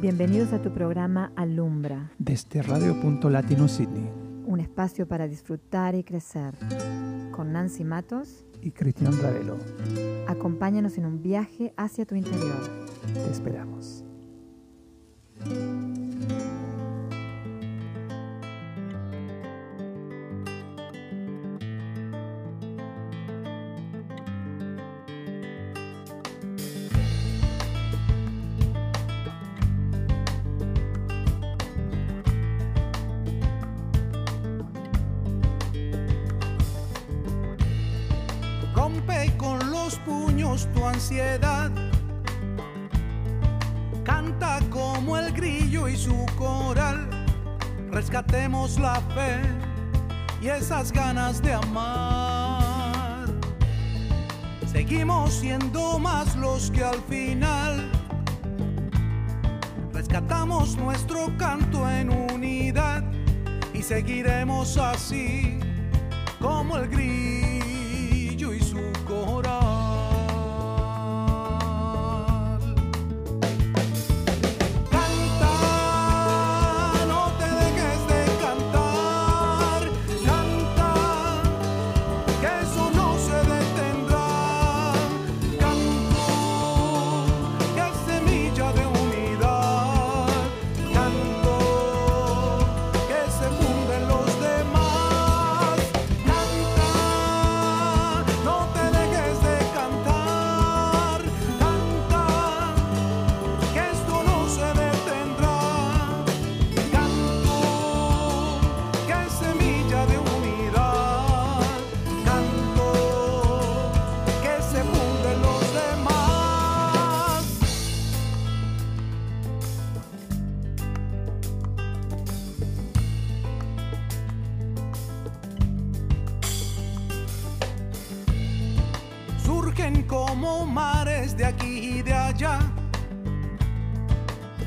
Bienvenidos a tu programa Alumbra, desde Radio Punto Latino Sydney un espacio para disfrutar y crecer. Con Nancy Matos y Cristian Ravelo. Acompáñanos en un viaje hacia tu interior. Te esperamos.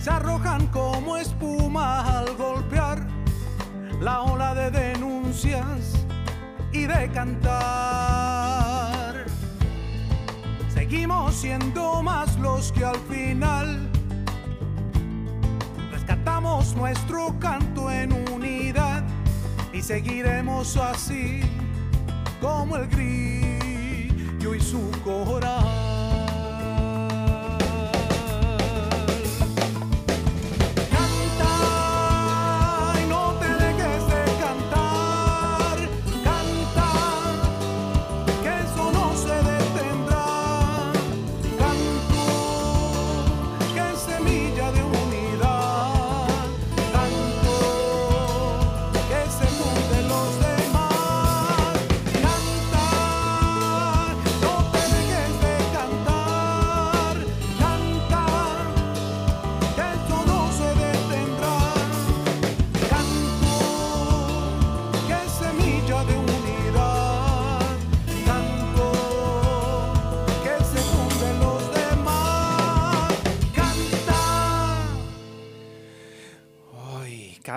Se arrojan como espuma al golpear la ola de denuncias y de cantar. Seguimos siendo más los que al final rescatamos nuestro canto en unidad y seguiremos así como el grillo y su coral.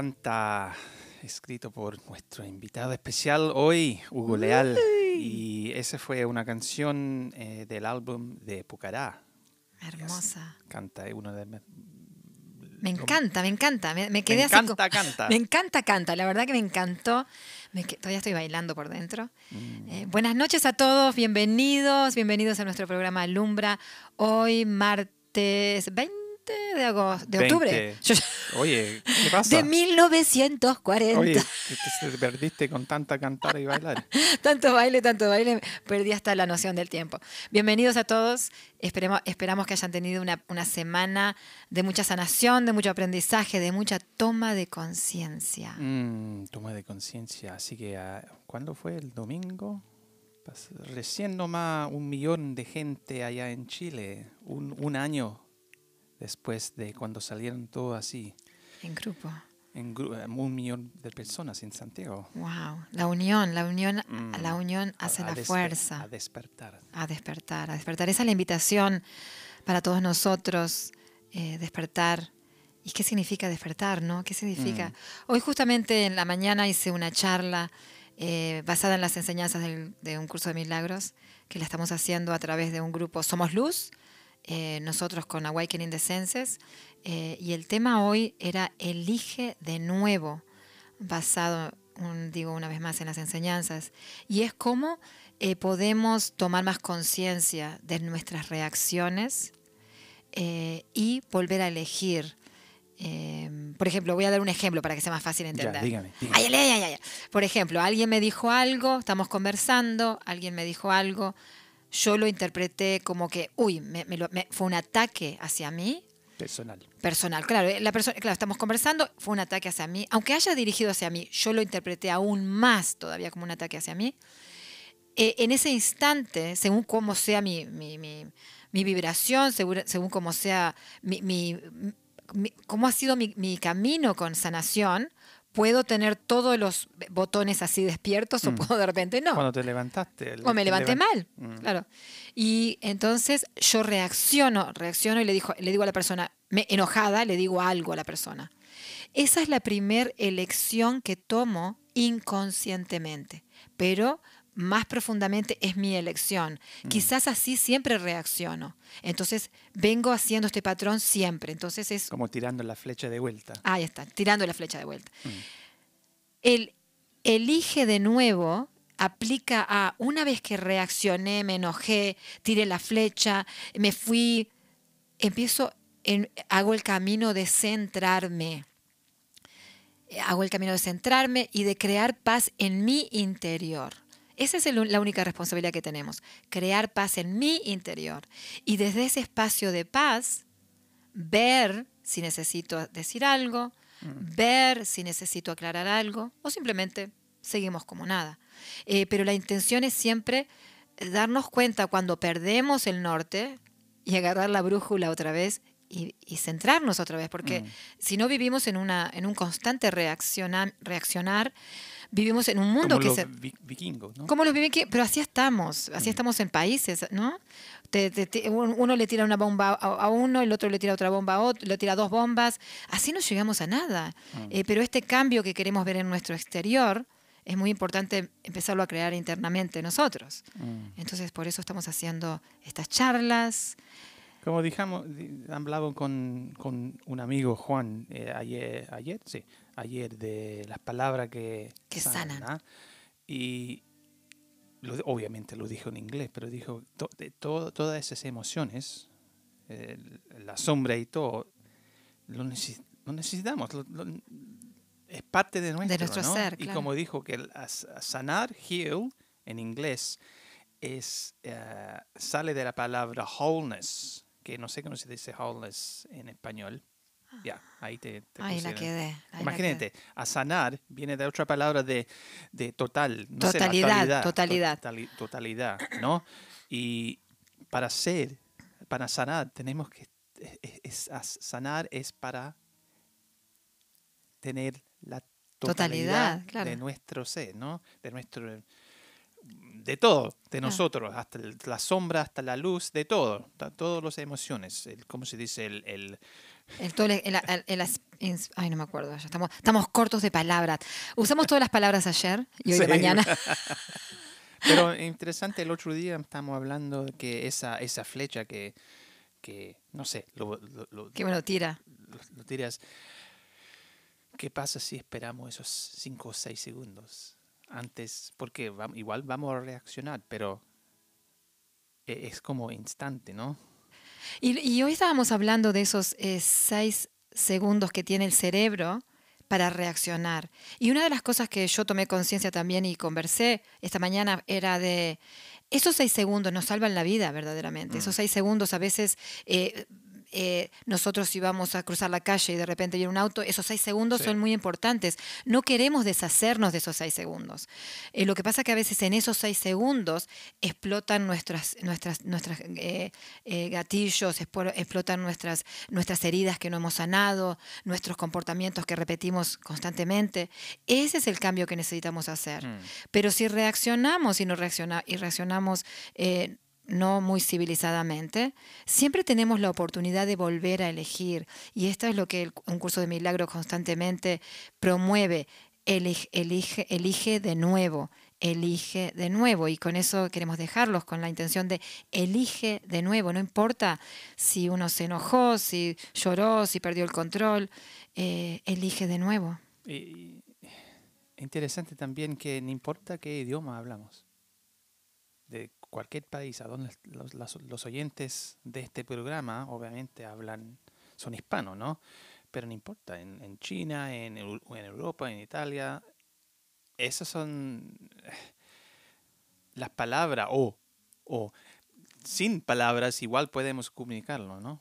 Hoy canta, escrito por nuestro invitado especial hoy, Hugo Leal. Y esa fue una canción eh, del álbum de Pucará. Hermosa. Canta, es uno de... Me, Me encanta, me encanta. Me, me quedé así encanta, co- canta. Me encanta, canta. La verdad que me encantó. Me todavía estoy bailando por dentro. Eh, buenas noches a todos, bienvenidos, bienvenidos a nuestro programa Alumbra. Hoy martes 20 de agosto, de 20. octubre. Oye, ¿qué pasa? de 1940. Oye, que te, te perdiste con tanta cantar y bailar. Tanto baile, tanto baile, perdí hasta la noción del tiempo. Bienvenidos a todos. Esperemos, esperamos que hayan tenido una, una semana de mucha sanación, de mucho aprendizaje, de mucha toma de conciencia. Mm, toma de conciencia. Así que, ah, ¿cuándo fue? ¿El domingo? Recién nomás un millón de gente allá en Chile. Un, un año después de cuando salieron todos así. En grupo. En gru- eh, un millón de personas en Santiago. Wow. La unión, la unión, Mm. la unión hace A- a la fuerza. A despertar. A despertar, a despertar. Esa es la invitación para todos nosotros, eh, despertar. ¿Y qué significa despertar, no? ¿Qué significa? Hoy justamente en la mañana hice una charla eh, basada en las enseñanzas del- de un curso de milagros que la estamos haciendo a través de un grupo Somos Luz eh, nosotros con Awakening the Senses eh, y el tema hoy era Elige de nuevo, basado, un- digo una vez más, en las enseñanzas. Y es cómo eh, podemos tomar más conciencia de nuestras reacciones eh, y volver a elegir. Eh, por ejemplo, voy a dar un ejemplo para que sea más fácil Ya, entender. dígame. dígame. Ay, ay, ay, ay. Por ejemplo, alguien me dijo algo, estamos conversando, alguien me dijo algo, yo lo interpreté como que, uy, me- me lo- me- fue un ataque hacia mí, Personal. personal. Claro, eh, la persona, claro, estamos conversando, fue un ataque hacia mí, aunque haya dirigido hacia mí, yo lo interpreté aún más todavía como un ataque hacia mí. Eh, en ese instante, según cómo sea mi, mi, mi- mi vibración, según, según cómo sea mi- cómo ha sido mi, mi camino con sanación, puedo tener todos los botones así despiertos o Mm. puedo de repente no. Cuando te levantaste. O me levanté levan- mal, Mm. claro. Y entonces yo reacciono, reacciono y le, dijo, le digo a la persona, me, enojada, le digo algo a la persona. Esa es la primera elección que tomo inconscientemente, pero más profundamente es mi elección. Mm. Quizás así siempre reacciono. Entonces vengo haciendo este patrón siempre. Entonces es Como tirando la flecha de vuelta. Ahí está, tirando la flecha de vuelta. Mm. El elige de nuevo aplica a una vez que reaccioné, me enojé, tiré la flecha, me fui, empiezo, en- hago el camino de centrarme. Hago el camino de centrarme y de crear paz en mi interior. Esa es el- la única responsabilidad que tenemos, crear paz en mi interior. Y desde ese espacio de paz, ver si necesito decir algo, ver si necesito aclarar algo o simplemente seguimos como nada. Eh, pero la intención es siempre darnos cuenta cuando perdemos el norte y agarrar la brújula otra vez y, y centrarnos otra vez, porque Mm. si no vivimos en, una, en un constante reacciona- reaccionar, vivimos en un mundo Como que los se... vi- vikingos, ¿no? Como los vikingos, pero así estamos, así Mm. estamos en países, ¿no? Te- te- te- un- uno le tira una bomba a, a uno, el otro le tira otra bomba a otro, le tira dos bombas, así no llegamos a nada. Mm. Eh, pero este cambio que queremos ver en nuestro exterior es muy importante empezarlo a crear internamente nosotros. Mm. Entonces por eso estamos haciendo estas charlas. Como dijamos, di- hablaba con, con un amigo Juan eh, ayer, ayer, sí, ayer de las palabras que, Que sanan. ¿ah? Y lo- obviamente lo dijo en inglés, pero dijo to- de todo- todas esas emociones, eh, la sombra y todo, lo, lo necesitamos. lo- es parte de nuestro, nuestro ¿no? ser, Y claro. como dijo que el as- sanar, heal, en inglés, es eh, sale de la palabra wholeness, que no sé cómo se dice wholeness en español. Ya, ahí te, te Ahí la quedé. ahí la Imagínate, a sanar viene de otra palabra de, de total. no sé, la Totalidad, totalidad. totali- totalidad, ¿no? Y para ser, para sanar, tenemos que. es- es- sanar es para tener la Totalidad, totalidad, claro. de nuestro ser, ¿no? De nuestro. De todo, de nosotros, hasta la sombra, hasta la luz, de todo, todas las emociones, el, ¿cómo se dice? El, el, El tole- el- el- el as- ins- ay, no me acuerdo. ya Estamos, estamos cortos de palabras. Usamos todas las palabras ayer y hoy de Sí. mañana. Pero interesante, el otro día estamos hablando de que esa, esa flecha que, que no sé, lo, lo, lo- Que bueno, tira. lo- lo tiras. ¿Qué pasa si esperamos esos 5 o 6 segundos antes? Porque igual vamos a reaccionar, pero e- es como instante, ¿no? Y, y hoy estábamos hablando de esos eh, seis segundos que tiene el cerebro para reaccionar. Y una de las cosas que yo tomé conciencia también y conversé esta mañana era de esos seis segundos nos salvan la vida verdaderamente. Esos seis segundos a veces eh, eh, nosotros si vamos a cruzar la calle y de repente viene un auto, esos seis segundos Sí. son muy importantes. No queremos deshacernos de esos seis segundos. Eh, lo que pasa que a veces en esos seis segundos explotan nuestras, nuestras, nuestras eh, eh, gatillos, explotan nuestras, nuestras heridas que no hemos sanado, nuestros comportamientos que repetimos constantemente. Ese es el cambio que necesitamos hacer. Mm. Pero si reaccionamos y, no reacciona, y reaccionamos no muy civilizadamente, siempre tenemos la oportunidad de volver a elegir. Y esto es lo que el- un curso de milagro constantemente promueve. Elige, elige, elige de nuevo. elige de nuevo. Y con eso queremos dejarlos, con la intención de elige de nuevo. No importa si uno se enojó, si lloró, si perdió el control, eh, elige de nuevo. Interesante también que no importa qué idioma hablamos, de cualquier país, a donde los, los oyentes de este programa obviamente hablan, son hispanos, ¿no? pero no importa, en, en China, en, en, Europa, en Italia, esas son eh, las palabras o, o sin palabras igual podemos comunicarlo, ¿no?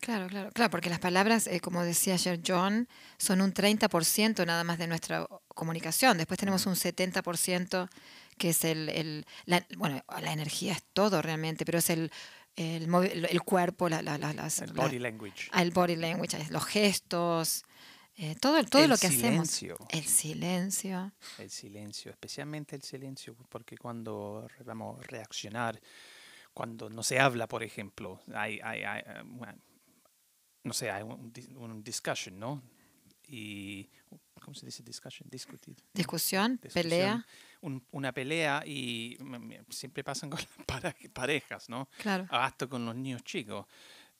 Claro, claro, claro, porque las palabras, eh, como decía ayer John, son un 30% nada más de nuestra comunicación. Después tenemos un 70% que es el, el la, bueno, la energía es todo realmente, pero es el el, el cuerpo, la, la, las, el body language. El body language, los gestos, eh, todo, todo lo que silencio. hacemos. El silencio. El silencio, especialmente el silencio, porque cuando vamos a reaccionar, cuando no se habla, por ejemplo, hay, hay, hay no sé, hay un, un discussion, ¿no? Y ¿cómo se dice? Discussion, discutir. Discusión, pelea. Una pelea y siempre pasan con las parejas, ¿no? Claro. Hasta con los niños chicos.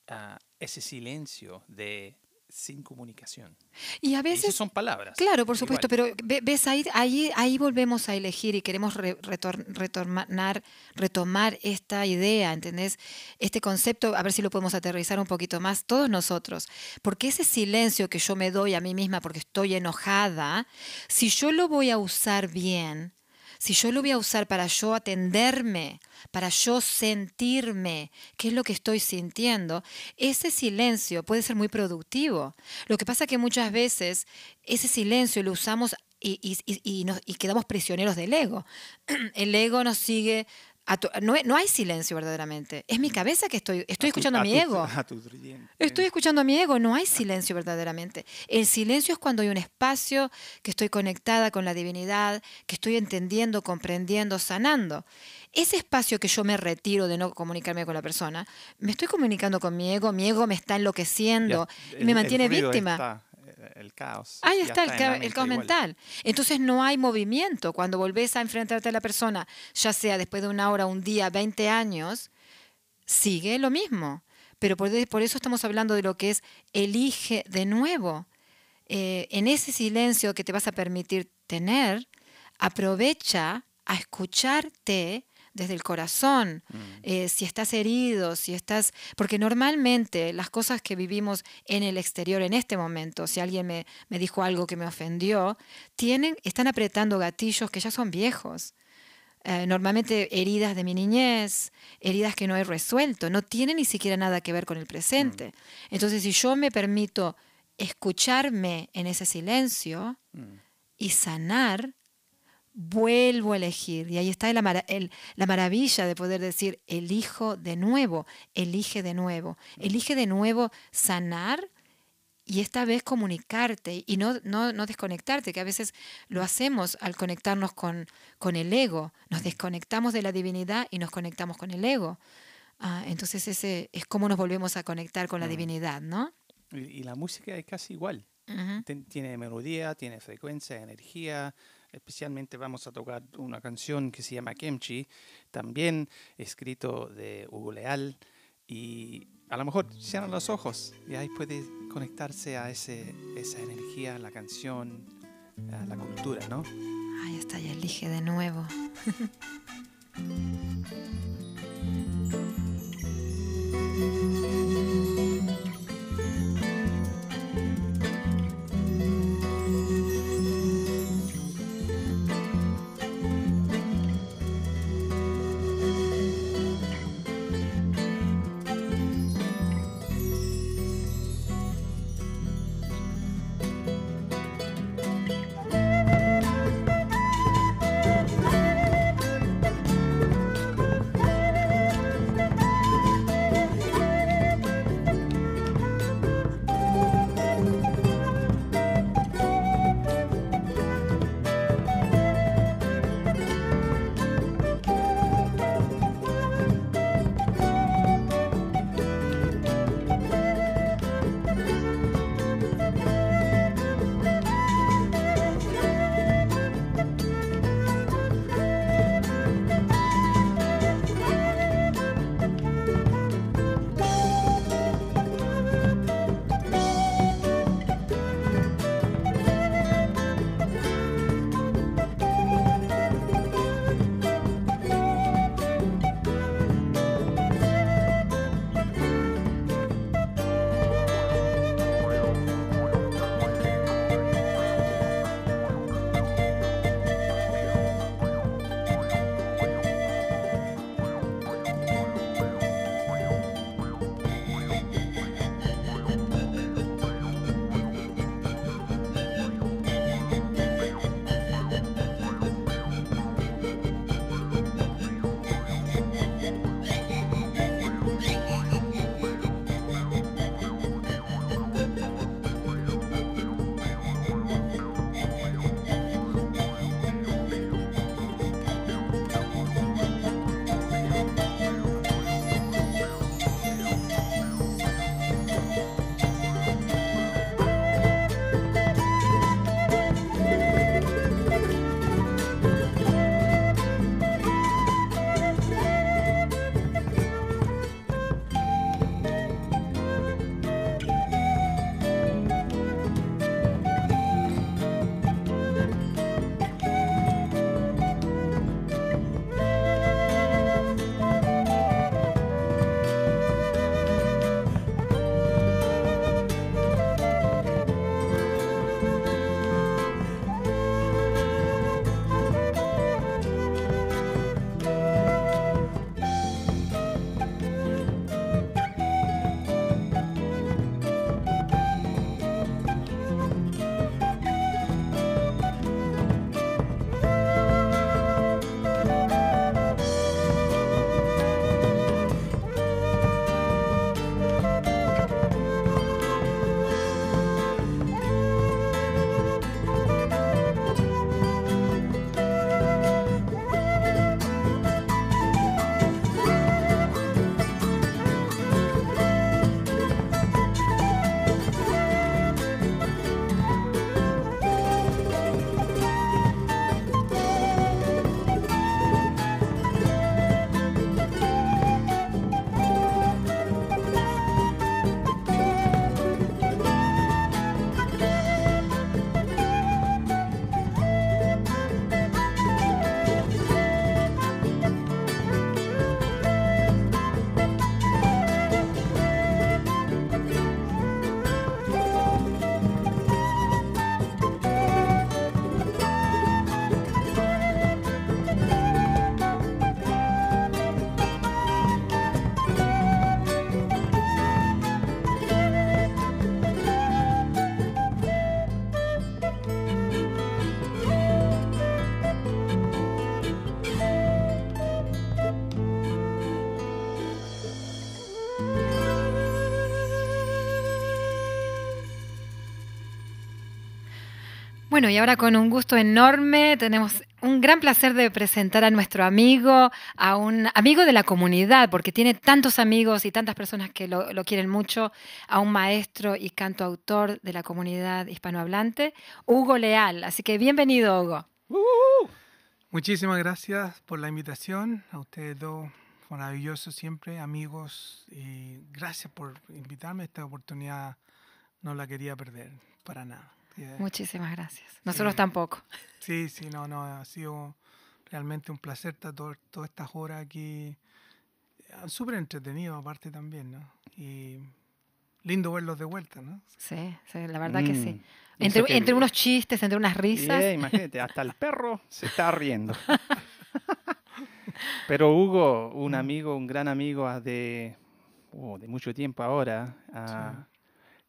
Ah, ese silencio de sin comunicación. Y a veces... son palabras. Claro, por supuesto, pero ves, ahí, ahí, ahí volvemos a elegir y queremos retornar, retomar esta idea, ¿entendés? Este concepto, a ver si lo podemos aterrizar un poquito más, todos nosotros. Porque ese silencio que yo me doy a mí misma porque estoy enojada, si yo lo voy a usar bien, si yo lo voy a usar para yo atenderme, para yo sentirme qué es lo que estoy sintiendo, ese silencio puede ser muy productivo. Lo que pasa que muchas veces ese silencio lo usamos y, y quedamos prisioneros del ego. El ego nos sigue no, hay silencio verdaderamente. Es mi cabeza que estoy, estoy escuchando a, mi ego. estoy escuchando a mi ego, no hay silencio verdaderamente. El silencio es cuando hay un espacio que estoy conectada con la divinidad, que estoy entendiendo, comprendiendo, sanando. Ese espacio que yo me retiro de no comunicarme con la persona, me estoy comunicando con mi ego, mi ego me está enloqueciendo y me mantiene víctima el caos. Ahí está, el, caos mental. Entonces no hay movimiento. Cuando volvés a enfrentarte a la persona, ya sea después de una hora, un día, 20 años, sigue lo mismo. Pero por, eso estamos hablando de lo que es elige de nuevo. Eh, en ese silencio que te vas a permitir tener, aprovecha a escucharte desde el corazón, mm. eh, si estás herido, si estás... Porque normalmente las cosas que vivimos en el exterior en este momento, si alguien me, me dijo algo que me ofendió, tienen, están apretando gatillos que ya son viejos. Eh, normalmente heridas de mi niñez, heridas que no he resuelto, no tienen ni siquiera nada que ver con el presente. Mm. Entonces, si yo me permito escucharme en ese silencio mm. y sanar, vuelvo a elegir. Y ahí está la, la, maravilla de poder decir, elijo de nuevo, elige de nuevo, elige de nuevo sanar y esta vez comunicarte y no, no, no desconectarte, que a veces lo hacemos al conectarnos con, con el ego, nos desconectamos de la divinidad y nos conectamos con el ego. Ah, entonces ese es como nos volvemos a conectar con la divinidad, ¿no? Y, la música es casi igual. Tiene melodía, tiene frecuencia, energía, Especialmente vamos a tocar una canción que se llama Kimchi, también escrito de Hugo Leal. Y a lo mejor cierran los ojos y ahí puede conectarse a ese, esa energía, la canción, la cultura, ¿no? Ahí está, ya elige de nuevo. Bueno, y ahora con un gusto enorme tenemos un gran placer de presentar a nuestro amigo, a un amigo de la comunidad, porque tiene tantos amigos y tantas personas que lo, lo quieren mucho, a un maestro y cantautor de la comunidad hispanohablante, Hugo Leal. Así que bienvenido, Hugo. Muchísimas gracias por la invitación, a ustedes dos, maravillosos siempre, amigos, y gracias por invitarme a esta oportunidad, no la quería perder, para nada. Yeah. Muchísimas gracias. Nosotros Sí. tampoco. Sí, sí, no, no, ha sido realmente un placer estar todo- todas estas horas aquí, Ah, súper entretenido aparte también, ¿no? Y lindo verlos de vuelta, ¿no? Sí, sí, la verdad que Mm, sí. eso Entre, que- entre unos chistes, entre unas risas. Yeah, imagínate, hasta el perro se está riendo. Pero Hugo, un amigo, un gran amigo de, oh, de mucho tiempo ahora, ah,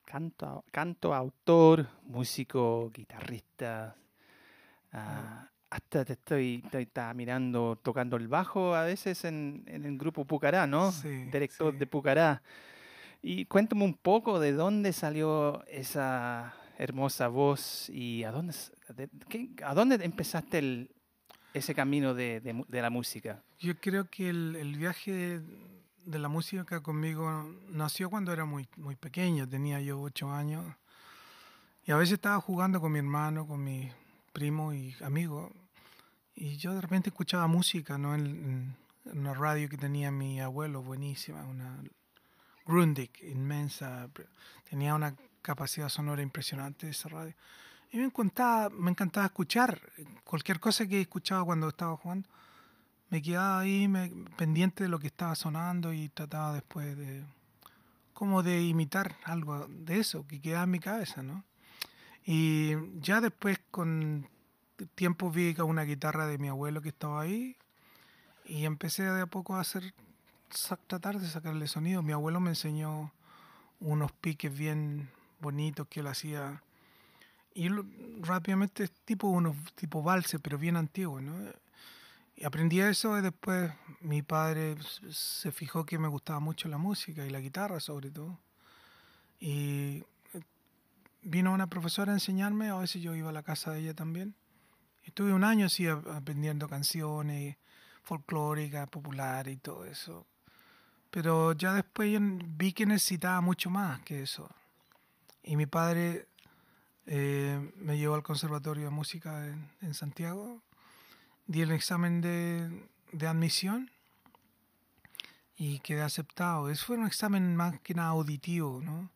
canto, canto, autor, músico, guitarrista, ah, hasta te estoy, estoy- estaba mirando tocando el bajo a veces en, en el grupo Pucará, ¿no? Sí, Director sí. de Pucará. Y cuéntame un poco de dónde salió esa hermosa voz y a dónde, de- qué- a dónde empezaste el, ese camino de, de de la música. Yo creo que el, el viaje de, la música conmigo nació cuando era muy, muy pequeño, tenía yo ocho años. Y a veces estaba jugando con mi hermano, con mi primo y amigo. Y yo de repente escuchaba música, ¿no? En, en- una radio que tenía mi abuelo, buenísima, una Grundig, inmensa. Tenía una capacidad sonora impresionante esa radio. Y me encantaba, me encantaba escuchar cualquier cosa que escuchaba cuando estaba jugando me quedaba ahí me- pendiente de lo que estaba sonando y trataba después de como de imitar algo de eso que quedaba en mi cabeza, ¿no? Y ya después con tiempo vi una guitarra de mi abuelo que estaba ahí y empecé de a poco a hacer tratar de sacarle sonido. Mi abuelo me enseñó unos piques bien bonitos que él hacía y rápidamente tipo unos tipo valse pero bien antiguo, ¿no? Y aprendí eso y después mi padre se fijó que me gustaba mucho la música y la guitarra sobre todo. Y eh, vino una profesora a enseñarme, a veces yo iba a la casa de ella también. Estuve un año así aprendiendo canciones folclóricas, populares y todo eso. Pero ya después vi que necesitaba mucho más que eso. Y mi padre eh, me llevó al Conservatorio de Música en Santiago di el examen de, de admisión y quedé aceptado. Eso fue un examen más que nada auditivo, ¿no?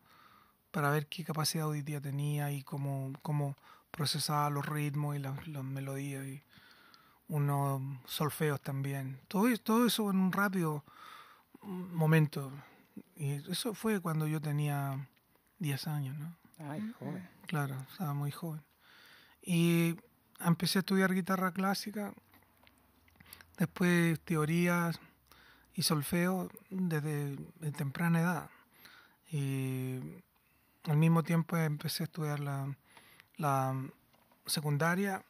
Para ver qué capacidad auditiva tenía y cómo, cómo procesaba los ritmos y las, las melodías y unos solfeos también. Todo, todo eso en un rápido momento. Y eso fue cuando yo tenía 10 años, ¿no? Ay, joven. Claro, estaba muy joven. Y empecé a estudiar guitarra clásica, después teorías y solfeo desde de temprana edad. Y al mismo tiempo empecé a estudiar la, la secundaria,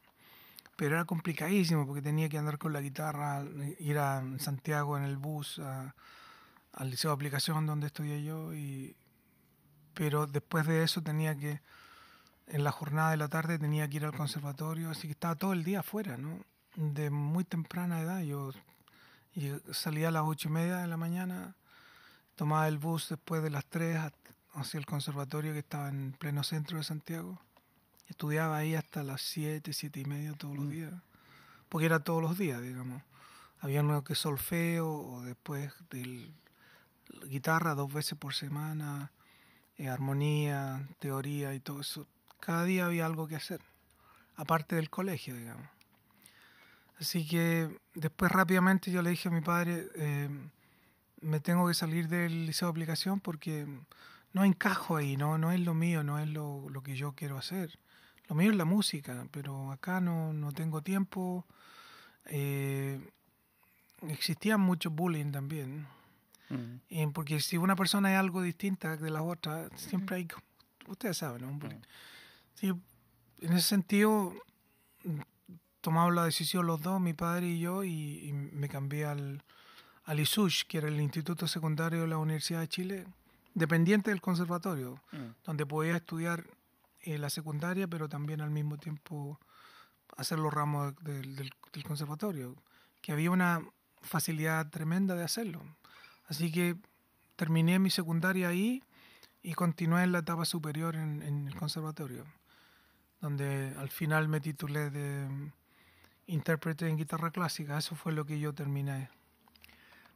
pero era complicadísimo porque tenía que andar con la guitarra, ir a Santiago en el bus, al liceo de aplicación donde estudié yo, y, pero después de eso tenía que en la jornada de la tarde tenía que ir al conservatorio, así que estaba todo el día afuera, ¿no? De muy temprana edad, yo, salía a las ocho y media de la mañana, tomaba el bus después de las tres hacia el conservatorio que estaba en pleno centro de Santiago. Estudiaba ahí hasta las siete, siete y media todos los días, porque era todos los días, digamos. Había uno que solfeo o después del guitarra dos veces por semana, eh, armonía, teoría y todo eso. Cada día había algo que hacer, aparte del colegio, digamos. Así que después rápidamente yo le dije a mi padre, eh, me tengo que salir del liceo de aplicación porque no encajo ahí, no, no es lo mío, no es lo, lo que yo quiero hacer. Lo mío es la música, pero acá no, no tengo tiempo. Eh, existía mucho bullying también. Mm. Y porque si una persona es algo distinta de la otra, siempre hay, ustedes saben, ¿no? Un bullying. Sí, en ese sentido, tomamos la decisión los dos, mi padre y yo, y, y me cambié al, al ISUSH, que era el Instituto Secundario de la Universidad de Chile, dependiente del conservatorio, Mm. donde podía estudiar eh, la secundaria, pero también al mismo tiempo hacer los ramos del conservatorio, que había una facilidad tremenda de hacerlo. Así que terminé mi secundaria ahí y continué en la etapa superior en, en el conservatorio, donde al final me titulé de mm, intérprete en guitarra clásica. Eso fue lo que yo terminé.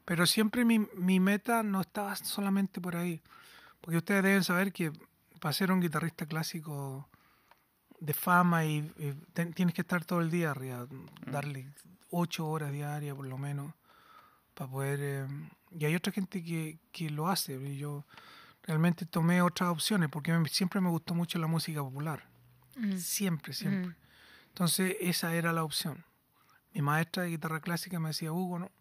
Pero siempre mi, mi meta no estaba solamente por ahí, porque ustedes deben saber que para ser un guitarrista clásico de fama y, y ten- tienes que estar todo el día arriba, darle ocho horas diarias por lo menos para poder eh, y hay otra gente que, que lo hace y yo realmente tomé otras opciones porque siempre me gustó mucho la música popular Mm. siempre siempre Mm. entonces esa era la opción mi maestra de guitarra clásica me decía Hugo no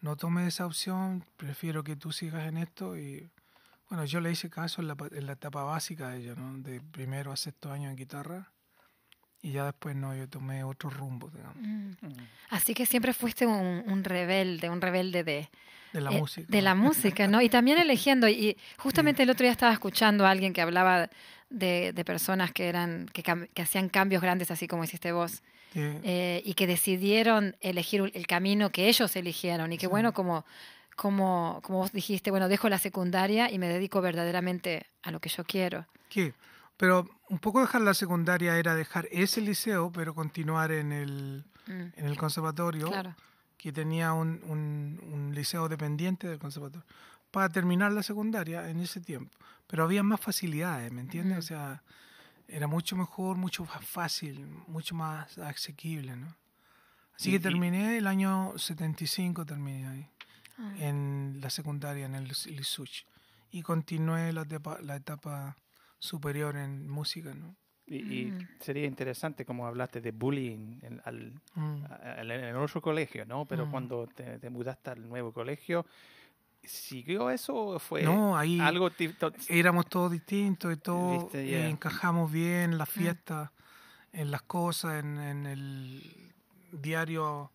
no tomes esa opción prefiero que tú sigas en esto y bueno yo le hice caso en la, en la etapa básica de ella ¿no? de primero a sexto año en guitarra y ya después no yo tomé otro rumbo digamos Mm. Así que siempre fuiste un, un rebelde, un rebelde de, de la eh, música de la música, ¿no? Y también eligiendo, y justamente el otro día estaba escuchando a alguien que hablaba de, de personas que eran, que, que hacían cambios grandes, así como hiciste vos, Sí. eh, y que decidieron elegir el camino que ellos eligieron, y que bueno, como, como, como vos dijiste, bueno, dejo la secundaria y me dedico verdaderamente a lo que yo quiero. ¿Qué? Pero un poco dejar la secundaria era dejar ese liceo, pero continuar en el, Mm, en el conservatorio, claro. que tenía un, un, un liceo dependiente del conservatorio, para terminar la secundaria en ese tiempo. Pero había más facilidades, ¿me entiendes? Mm. O sea, era mucho mejor, mucho más fácil, mucho más asequible, ¿no? Así Y- que terminé el año 75, terminé ahí, Ah. en la secundaria, en el Lisuch. Y continué la etapa, la etapa superior en música, ¿no? Y, y Mm. sería interesante como hablaste de bullying en, al, Mm. a- en el otro colegio, ¿no? Pero Mm. cuando te, te mudaste al nuevo colegio, ¿siguió eso o fue No, ahí algo éramos todos distintos y Viste, eh, ya. encajamos bien en las fiestas, en las cosas, en, en el diario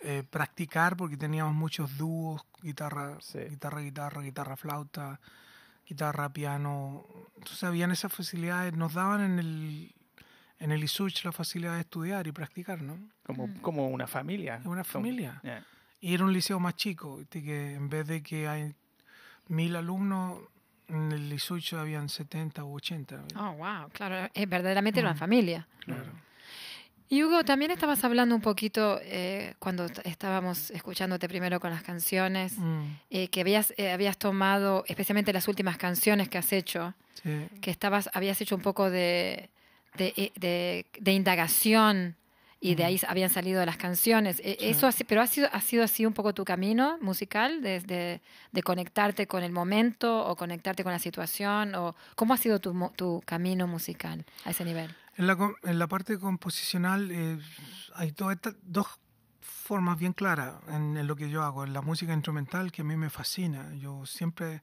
eh, practicar, porque teníamos muchos dúos, guitarra, Sí. guitarra, guitarra, guitarra, flauta, guitarra, piano. Entonces habían esas facilidades, nos daban en el en el ISUCH la facilidad de estudiar y practicar, ¿no? como, Mm. como una familia? Una Como- familia. Yeah. Y era un liceo más chico, que en vez de que hay mil alumnos, en el ISUCH habían 70 u 80. ¿viste? Oh, wow, claro, eh, verdaderamente era una Mm. familia. Claro. Y Hugo, también estabas hablando un poquito eh, cuando estábamos escuchándote primero con las canciones, Mm, eh, que habías, eh, habías tomado, especialmente las últimas canciones que has hecho, sí. que estabas, habías hecho un poco de, de, de- de indagación y de ahí habían salido las canciones. Sí. Eso, si- pero ha sido, ha sido así un poco tu camino musical, desde de conectarte con el momento o conectarte con la situación, o cómo ha sido tu, tu camino musical a ese nivel. En la, en la parte composicional eh, hay todas estas dos formas bien claras en, en lo que yo hago. En la música instrumental, que a mí me fascina. Yo siempre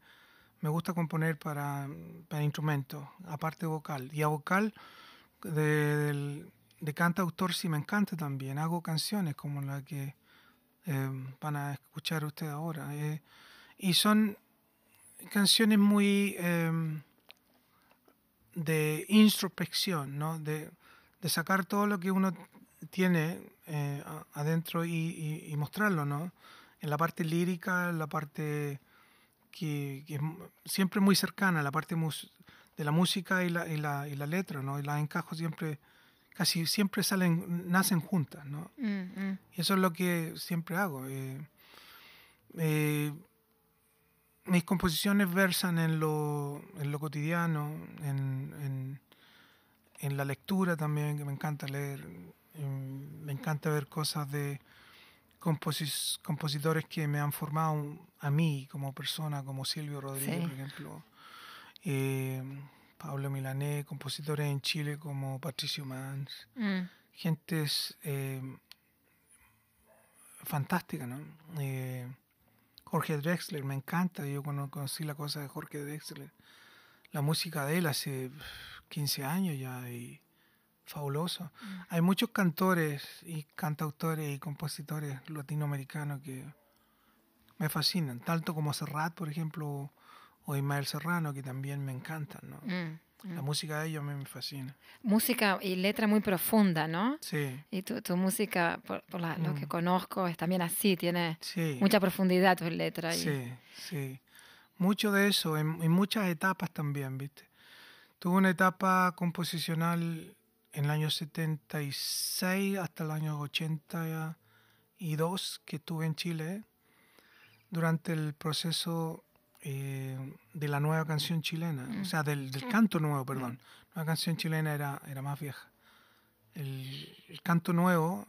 me gusta componer para, para instrumentos, aparte vocal. Y a vocal de, del- de cantautor sí me encanta también. Hago canciones como la que eh, van a escuchar ustedes ahora. eh, y son canciones muy... em, de introspección, ¿no? de, de sacar todo lo que uno tiene eh, adentro y, mostrarlo, ¿no? En la parte lírica, en la parte que, es siempre muy cercana, la parte de la música y la, y la, y la letra, ¿no? Y las encajo siempre, casi siempre salen, nacen juntas, ¿no? Mm, Y eso es lo que siempre hago. eh, eh, mis composiciones versan en lo, en lo cotidiano, en, en, en la lectura también, que me encanta leer. em, me encanta ver cosas de composis- compositores que me han formado a mí como persona, como Silvio Rodríguez, Sí. por ejemplo. Eh, Pablo Milané, compositores en Chile como Patricio Mans mm, mm. gentes eh, fantástica, ¿no? Eh, Jorge Drexler, me encanta, yo cuando conocí la cosa de Jorge Drexler, la música de él hace 15 años ya y fabuloso. Hay muchos cantores y cantautores y compositores latinoamericanos que me fascinan, tanto como Serrat, por ejemplo, o Ismael Serrano, que también me encantan, ¿no? Mm. La música de ellos a mí me fascina. Música y letra muy profunda, ¿no? Sí, Y tu, tu música, por, por la- lo que Mm. conozco, es también así, tiene sí. mucha profundidad tu letra. y- Sí, sí. Mucho de eso, en, en muchas etapas también, ¿viste? Tuve una etapa composicional en el año 76 hasta el año 82 que estuve en Chile durante el proceso eh, de la nueva canción chilena, o sea, del, del canto nuevo, perdón. La canción chilena era, era más vieja. El, el canto nuevo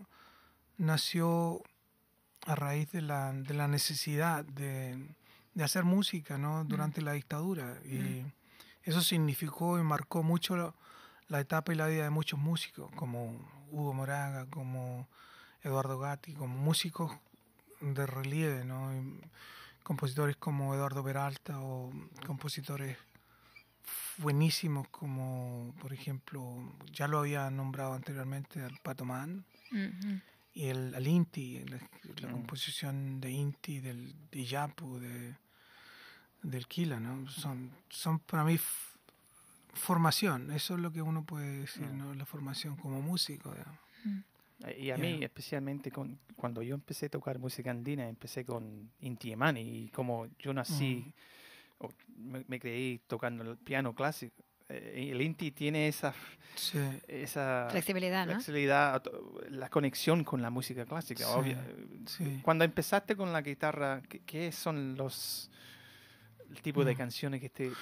nació a raíz de la, de la necesidad de, de hacer música ¿no? durante la dictadura. Y eso significó y marcó mucho la, la etapa y la vida de muchos músicos, como Hugo Moraga, como Eduardo Gatti, como músicos de relieve, ¿no? Y compositores como Eduardo Peralta o compositores buenísimos como, por ejemplo, ya lo había nombrado anteriormente al Pato Man, y el, al Inti, la, la composición de Inti, del, de Yapu, de, del Kila, ¿no? Son, son para mí formación, eso es lo que uno puede decir, ¿no? La formación como músico, digamos. Eh, Y a mí, Yeah. especialmente con, cuando yo empecé a tocar música andina, empecé con Inti Illimani y como yo nací, o me, me creí tocando el piano clásico, eh, el Inti tiene esa, Sí, esa Flexibilidad, ¿no? flexibilidad, to- la conexión con la música clásica, Sí, obvio. sí. Cuando empezaste con la guitarra, ¿qué, qué son los el tipo de Mm. canciones que te...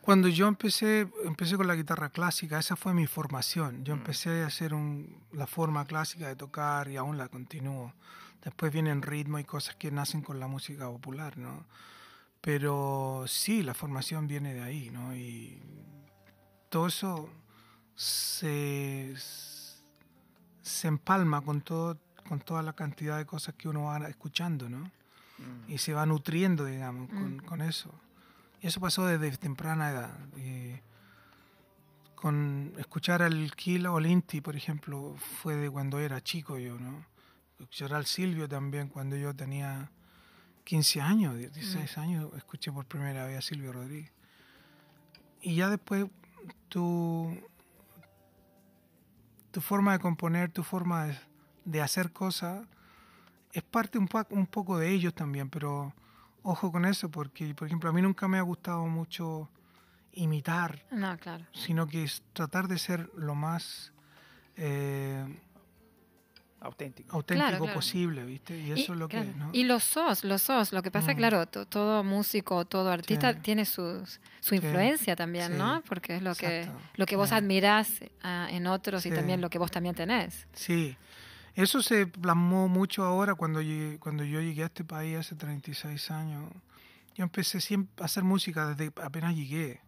Cuando yo empecé, empecé con la guitarra clásica, esa fue mi formación. Yo Mm. empecé a hacer un- la forma clásica de tocar y aún la continúo. Después vienen ritmo y cosas que nacen con la música popular, ¿no? Pero sí, la formación viene de ahí, ¿no? Y todo eso se, se empalma con, todo, con toda la cantidad de cosas que uno va escuchando, ¿no? Mm. y se va nutriendo, digamos, con, con eso. Y eso pasó desde temprana edad. Y con escuchar al Kilo o al Inti, por ejemplo, fue de cuando era chico yo, ¿no? Escuchar al Silvio también cuando yo tenía 15 años, 16 años, escuché por primera vez a Silvio Rodríguez. Y ya después tu, tu forma de componer, tu forma de, de hacer cosas, es parte un, pa- un poco de ellos también, pero ojo con eso, porque, por ejemplo, a mí nunca me ha gustado mucho imitar, No, claro. sino que es tratar de ser lo más eh, auténtico. auténtico Claro, claro. posible, ¿viste? Y eso es lo claro, que... ¿no? y lo sos, lo sos. Lo que pasa, Mm. claro, to- todo músico, todo artista Sí. tiene sus- su influencia también, Sí. ¿no? Porque es lo que, lo que vos admirás ah, en otros y también lo que vos también tenés. Sí, eso se plasmó mucho ahora cuando, llegué- cuando yo llegué a este país hace 36 años. Yo empecé siempre a hacer música desde apenas llegué.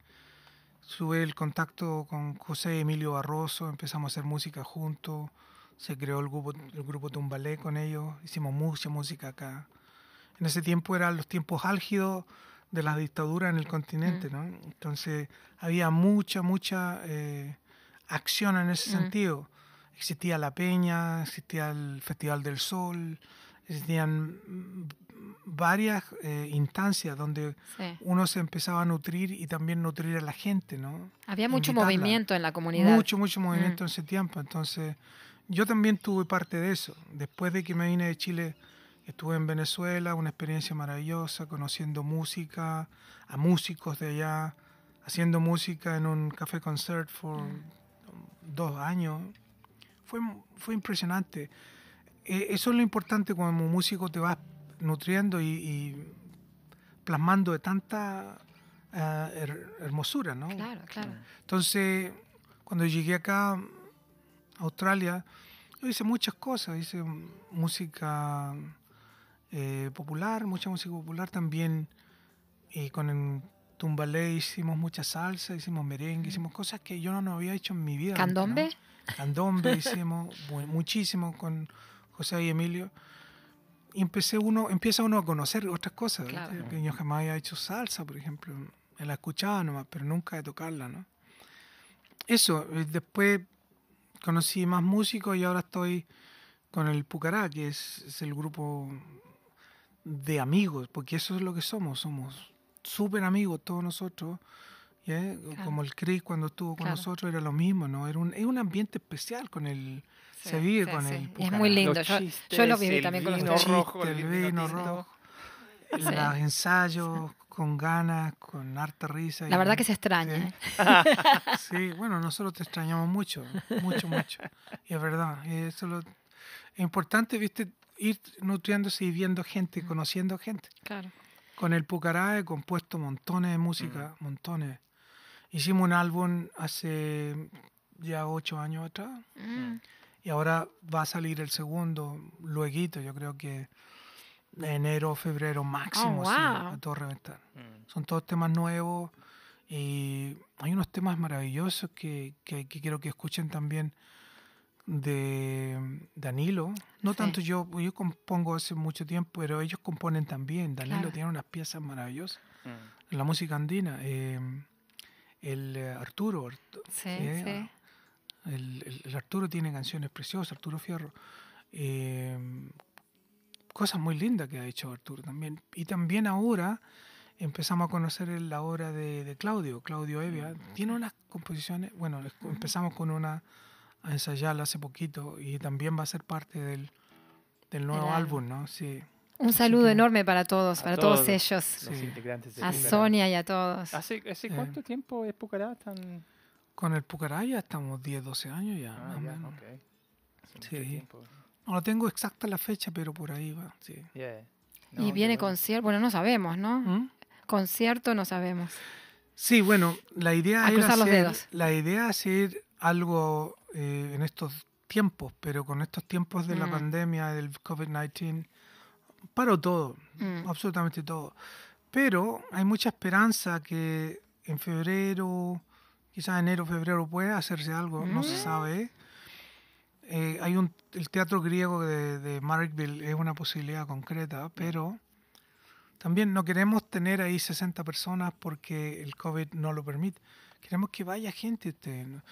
Tuve el contacto con José Emilio Barroso, empezamos a hacer música juntos, se creó el grupo, el grupo Tumbalé con ellos, hicimos mucha música acá. En ese tiempo eran los tiempos álgidos de las dictaduras en el continente, ¿no? Entonces había mucha, mucha eh, acción en ese Mm. sentido. Existía la Peña, existía el Festival del Sol, existían mm, varias eh, instancias donde Sí. uno se empezaba a nutrir y también nutrir a la gente, ¿no? Había mucho Invitarla. movimiento en la comunidad. Mucho, mucho movimiento Mm. en ese tiempo. Entonces, yo también tuve parte de eso. Después de que me vine de Chile, estuve en Venezuela, una experiencia maravillosa, conociendo música, a músicos de allá, haciendo música en un café concert por dos años. Fue, fue impresionante. Eh, Eso es lo importante como músico te vas nutriendo y, y plasmando de tanta eh, her- hermosura, ¿no? Claro, claro. Entonces, cuando llegué acá a Australia, yo hice muchas cosas, hice música eh, popular, mucha música popular también, y con el Tumbalé hicimos mucha salsa, hicimos merengue, hicimos cosas que yo no, no había hecho en mi vida. antes, ¿no? ¿Candombe? Hicimos mu- muchísimo con José y Emilio. Y empecé uno, empieza uno a conocer otras cosas. Claro. Que yo jamás había hecho salsa, por ejemplo. La escuchaba nomás, pero nunca de tocarla, ¿no? Eso, eh, después conocí más músicos y ahora estoy con el Pucará, que es, es el grupo de amigos, porque eso es lo que somos, somos súper amigos todos nosotros, ¿yeah? Claro. Como el Chris cuando estuvo con Claro. nosotros era lo mismo, ¿no? Era un, es un ambiente especial con el... Sí, se vive sí, con sí. el Y es muy lindo. Los Yo, chistes, yo lo viví también con los vino dos. rojo, el el vino vino rojo, Sí. los ensayos con ganas, con harta risa. La y- verdad que se extraña. Sí. ¿eh? Sí, bueno, nosotros te extrañamos mucho, mucho, mucho. Y es verdad, y eso lo- es importante, viste, ir nutriéndose y viendo gente, conociendo gente. Claro. Con el Pucará he compuesto montones de música, montones. Hicimos un álbum hace ya ocho años atrás Mm. y ahora va a salir el segundo, luego, yo creo que enero, febrero máximo, Oh, sí, a todo reventar. Mm. Son todos temas nuevos y hay unos temas maravillosos que, que, que quiero que escuchen también de Danilo. No Sí. tanto yo, yo compongo hace mucho tiempo, pero ellos componen también. Danilo Claro. tiene unas piezas maravillosas Mm. en la música andina. eh, el eh, Arturo, Artu- Sí, eh, sí. el, Arturo tiene canciones preciosas, Arturo Fierro. Eh, cosas muy lindas que ha hecho Arturo también. Y también ahora empezamos a conocer la obra de, de Claudio, Claudio Evia. Tiene unas composiciones, bueno, empezamos con una a ensayarla hace poquito y también va a ser parte del, del nuevo álbum, ¿no? Sí. Un saludo que- enorme para todos, para todos, todos. ellos. Los Sí. integrantes de A Pucará. Sonia y a todos. ¿Hace, hace Eh. cuánto tiempo es Pucará tan...? Con el Pucará ya estamos 10, 12 años ya, Ah, ya, menos. Sí. No la tengo exacta la fecha, pero por ahí va, sí. Yeah. y No, viene qué bueno. concierto, bueno, no sabemos, ¿no? ¿Mm? Concierto no sabemos. Sí, bueno, la idea A era cruzar los hacer, dedos. la idea es hacer algo eh, en estos tiempos, pero con estos tiempos de la Mm. pandemia del COVID-19 paró todo, Mm. absolutamente todo. Pero hay mucha esperanza que en febrero, quizás enero, febrero pueda hacerse algo, no Mm. se sabe. Eh, hay un el teatro griego de, de Markville es una posibilidad concreta, pero también no queremos tener ahí 60 personas porque el COVID no lo permite. Queremos que vaya gente. este, ¿no?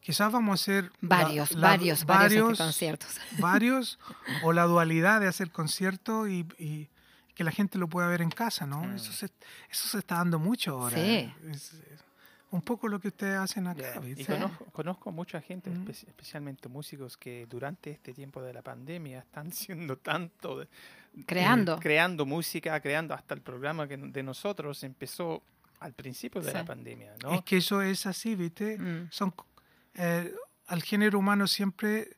Quizás vamos a hacer la- Varios, la- varios, varios, este, varios, conciertos. varios, o la dualidad de hacer conciertos y, y que la gente lo pueda ver en casa, ¿no? Mm. Eso, se, eso se está dando mucho ahora. Sí. ¿eh? Es, es un poco lo que ustedes hacen acá. Yeah. Y conozco, conozco mucha gente, Mm. espe- especialmente músicos, que durante este tiempo de la pandemia están haciendo tanto, de- Creando. eh, creando música, creando hasta el programa que de nosotros empezó al principio de la Sí. pandemia, ¿no? Es que eso es así, ¿viste? Mm. Son, eh, al género humano siempre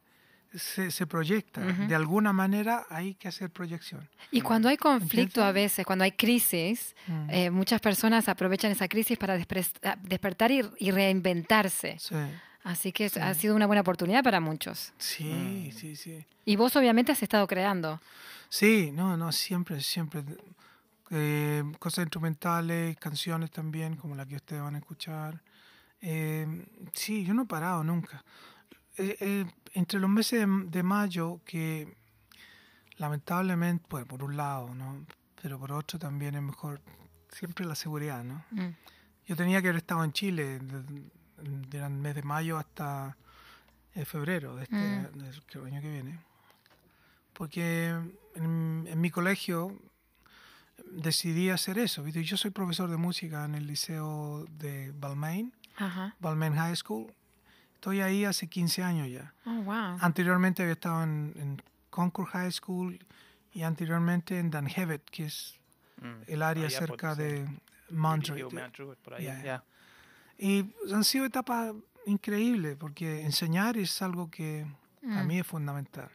se, se proyecta. De alguna manera hay que hacer proyección. Y cuando hay conflicto ¿Entiendes? a veces, cuando hay crisis, Mm. eh, muchas personas aprovechan esa crisis para despertar y, y reinventarse. Sí, Así que Sí. ha sido una buena oportunidad para muchos. sí, sí, sí. Y vos obviamente has estado creando. Sí, no, no, siempre, siempre. Eh, cosas instrumentales, canciones también, como la que ustedes van a escuchar. Eh, sí, yo no he parado nunca. Eh, entre los meses de, de mayo, que lamentablemente, pues por un lado, ¿no? Pero por otro también es mejor, siempre la seguridad, ¿no? Mm. Yo tenía que haber estado en Chile de- del mes de mayo hasta febrero de este Mm. del año que viene. Porque en, en mi colegio decidí hacer eso. ¿viste? Yo soy profesor de música en el liceo de Balmain, Ajá. Balmain High School. Estoy ahí hace 15 años ya. Oh, wow. Anteriormente había estado en, en Concord High School y anteriormente en Danhevet, que es Mm. el área Allá cerca de ahí, Yeah. ya. Y han sido etapas increíbles porque enseñar es algo que a Mm. mí es fundamental.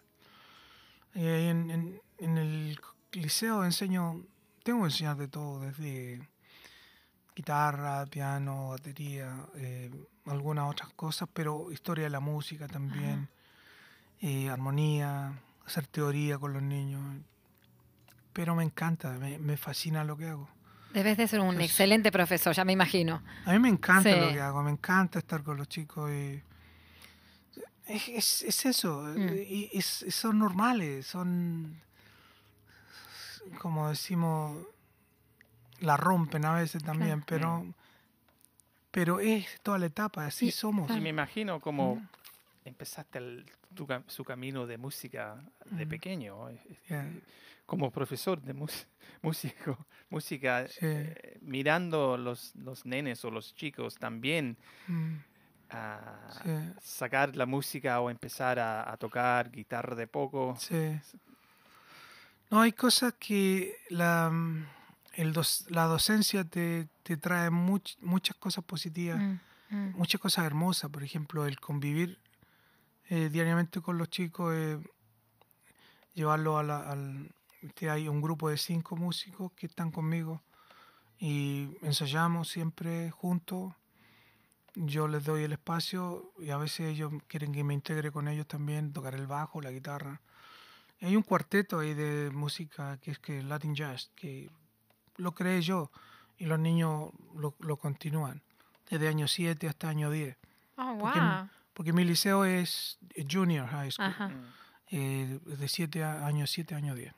Y en, en- en el liceo enseño, tengo que enseñar de todo, desde guitarra, piano, batería, eh, algunas otras cosas, pero historia de la música también, eh, armonía, hacer teoría con los niños. Pero me encanta, me, me fascina lo que hago. Debes de ser un excelente profesor, ya me imagino. A mí me encanta Sí. lo que hago, me encanta estar con los chicos y es, es- es eso, Mm. y es- son normales, son como decimos, la rompen a veces también, pero pero es toda la etapa, así Y- somos. Y me imagino como empezaste el- tu su camino de música de Mm. pequeño. eh, eh, Yeah. como profesor de mus- músico, música, Sí. eh, mirando los, los nenes o los chicos también Mm, a Sí. sacar la música o empezar a, a tocar guitarra de poco. Sí. No, hay cosas que la, mm, el la docencia te, te trae much- muchas cosas positivas, Mm, mm. muchas cosas hermosas. Por ejemplo, el convivir eh, diariamente con los chicos, eh, llevarlo a la, al... que hay un grupo de cinco músicos que están conmigo y ensayamos siempre juntos. Yo les doy el espacio y a veces ellos quieren que me integre con ellos también, tocar el bajo, la guitarra. Hay un cuarteto ahí de música que es que Latin Jazz, que lo creé yo y los niños lo, lo continúan, desde año 7 hasta año 10. Oh, Porque, wow. porque mi liceo es junior high school, eh, de 7 años 7 años 10.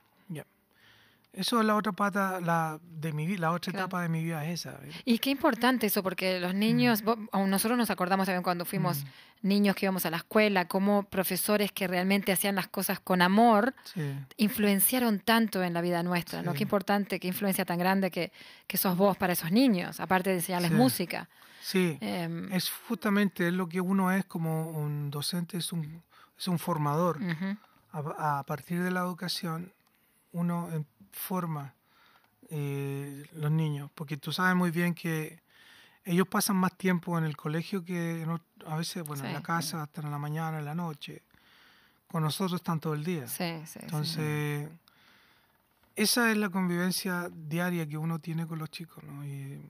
Eso es la otra pata la, de mi vida, la otra Claro. etapa de mi vida es esa. Y qué importante eso, porque los niños, vos- aún nosotros nos acordamos también cuando fuimos niños que íbamos a la escuela, como profesores que realmente hacían las cosas con amor, Sí. influenciaron tanto en la vida nuestra, ¿no? Sí. Qué importante, qué influencia tan grande que, que sos vos para esos niños, aparte de enseñarles Sí. música. Sí. Em, Es justamente lo que uno es como un docente, es un, es un formador. ujú. A, a partir de la educación, uno forma eh, los niños, porque tú sabes muy bien que ellos pasan más tiempo en el colegio que en a veces, bueno, en Sí. la casa, hasta en la mañana, en la noche. Con nosotros están todo el día. Sí, sí, sí. Entonces, esa es la convivencia diaria que uno tiene con los chicos, ¿no? Y,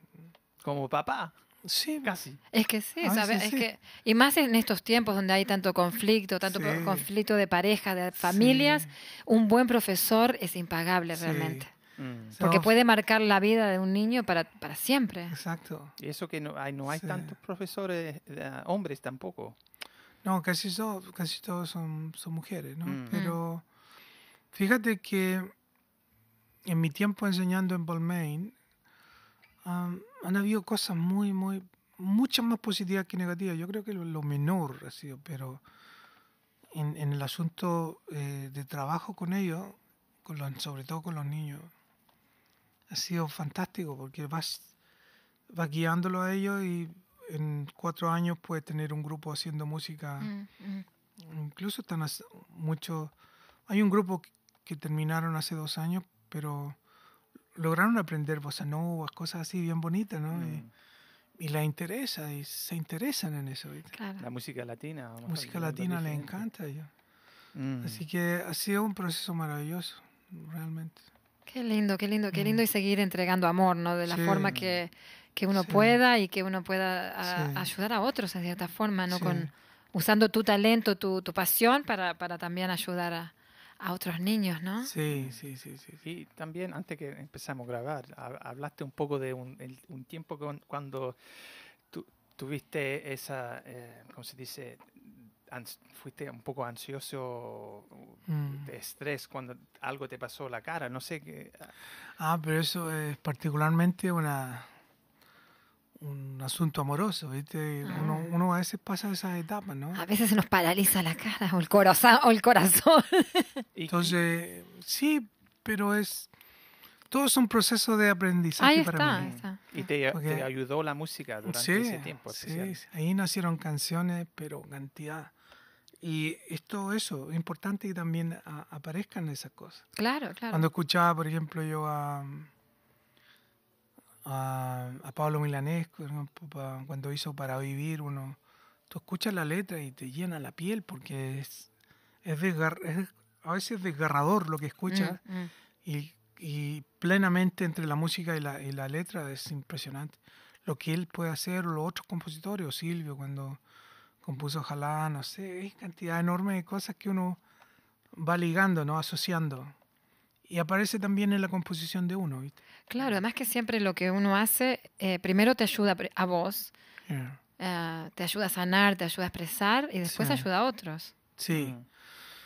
Como papá, sí, casi. Es que sí, A ¿sabes? Es sí. que, y más en estos tiempos donde hay tanto conflicto, tanto Sí. conflicto de pareja, de familias, Sí. un buen profesor es impagable Sí. realmente. Mm. Porque No, puede marcar la vida de un niño para, para siempre. Exacto. Y eso que no hay, no hay Sí. tantos profesores eh, hombres tampoco. No, casi, so- casi todos son, son mujeres, ¿no? Mm. Pero fíjate que en mi tiempo enseñando en Balmain am, han habido cosas muy, muy, muchas más positivas que negativas. Yo creo que lo, lo menor ha sido, pero en, en el asunto eh, de trabajo con ellos, con los, sobre todo con los niños, ha sido fantástico porque vas, vas guiándolo a ellos y en cuatro años puedes tener un grupo haciendo música. Mm, mm. Incluso están muchos. Hay un grupo que terminaron hace dos años, pero lograron aprender bossa nova, cosas así bien bonitas, ¿no? Mm. Y, y les interesa, y se interesan en eso. Claro. La música latina. a lo mejor, Música latina les encanta. a ellos. Mm. Así que ha sido un proceso maravilloso, realmente. Qué lindo, qué lindo, qué lindo y seguir entregando amor, ¿no? De la Mm. Sí. forma que, que uno Sí. pueda y que uno pueda a- Sí. ayudar a otros en cierta forma, ¿no? Sí. Con, usando tu talento, tu, tu pasión para, para también ayudar a, a otros niños, ¿no? Sí, sí, sí, sí. Y también, antes que empezamos a grabar, hab- hablaste un poco de un, el- un tiempo con- cuando tu- tuviste esa, eh, ¿cómo se dice? Ans- fuiste un poco ansioso, Mm. de estrés, cuando algo te pasó la cara, no sé qué. Ah, pero eso es particularmente una un asunto amoroso, ¿viste? Uno, uno a veces pasa esas etapas, ¿no? A veces se nos paraliza la cara o el corazón. O el corazón. Entonces, sí, pero es. Todos son procesos de aprendizaje Ahí para está, mí. ahí está. y te, Porque- te ayudó la música durante Sí, ese tiempo sí, especial. ahí nacieron canciones, pero cantidad. Y es todo eso, es importante que también a- aparezcan esas cosas. Claro, claro. Cuando escuchaba, por ejemplo, yo a, a, a Pablo Milanés, cuando hizo Para Vivir, uno, tú escuchas la letra y te llena la piel porque es, es, desgar- es a veces desgarrador lo que escuchas Mm, mm. y, y plenamente entre la música y la, y la letra es impresionante. Lo que él puede hacer, los otros compositores, o Silvio cuando compuso Ojalá, no sé, hay cantidad enorme de cosas que uno va ligando, ¿no? asociando. Y aparece también en la composición de uno. ¿viste? Claro, además que siempre lo que uno hace, eh, primero te ayuda a vos, Yeah. eh, te ayuda a sanar, te ayuda a expresar y después Sí. ayuda a otros. Sí. Mm.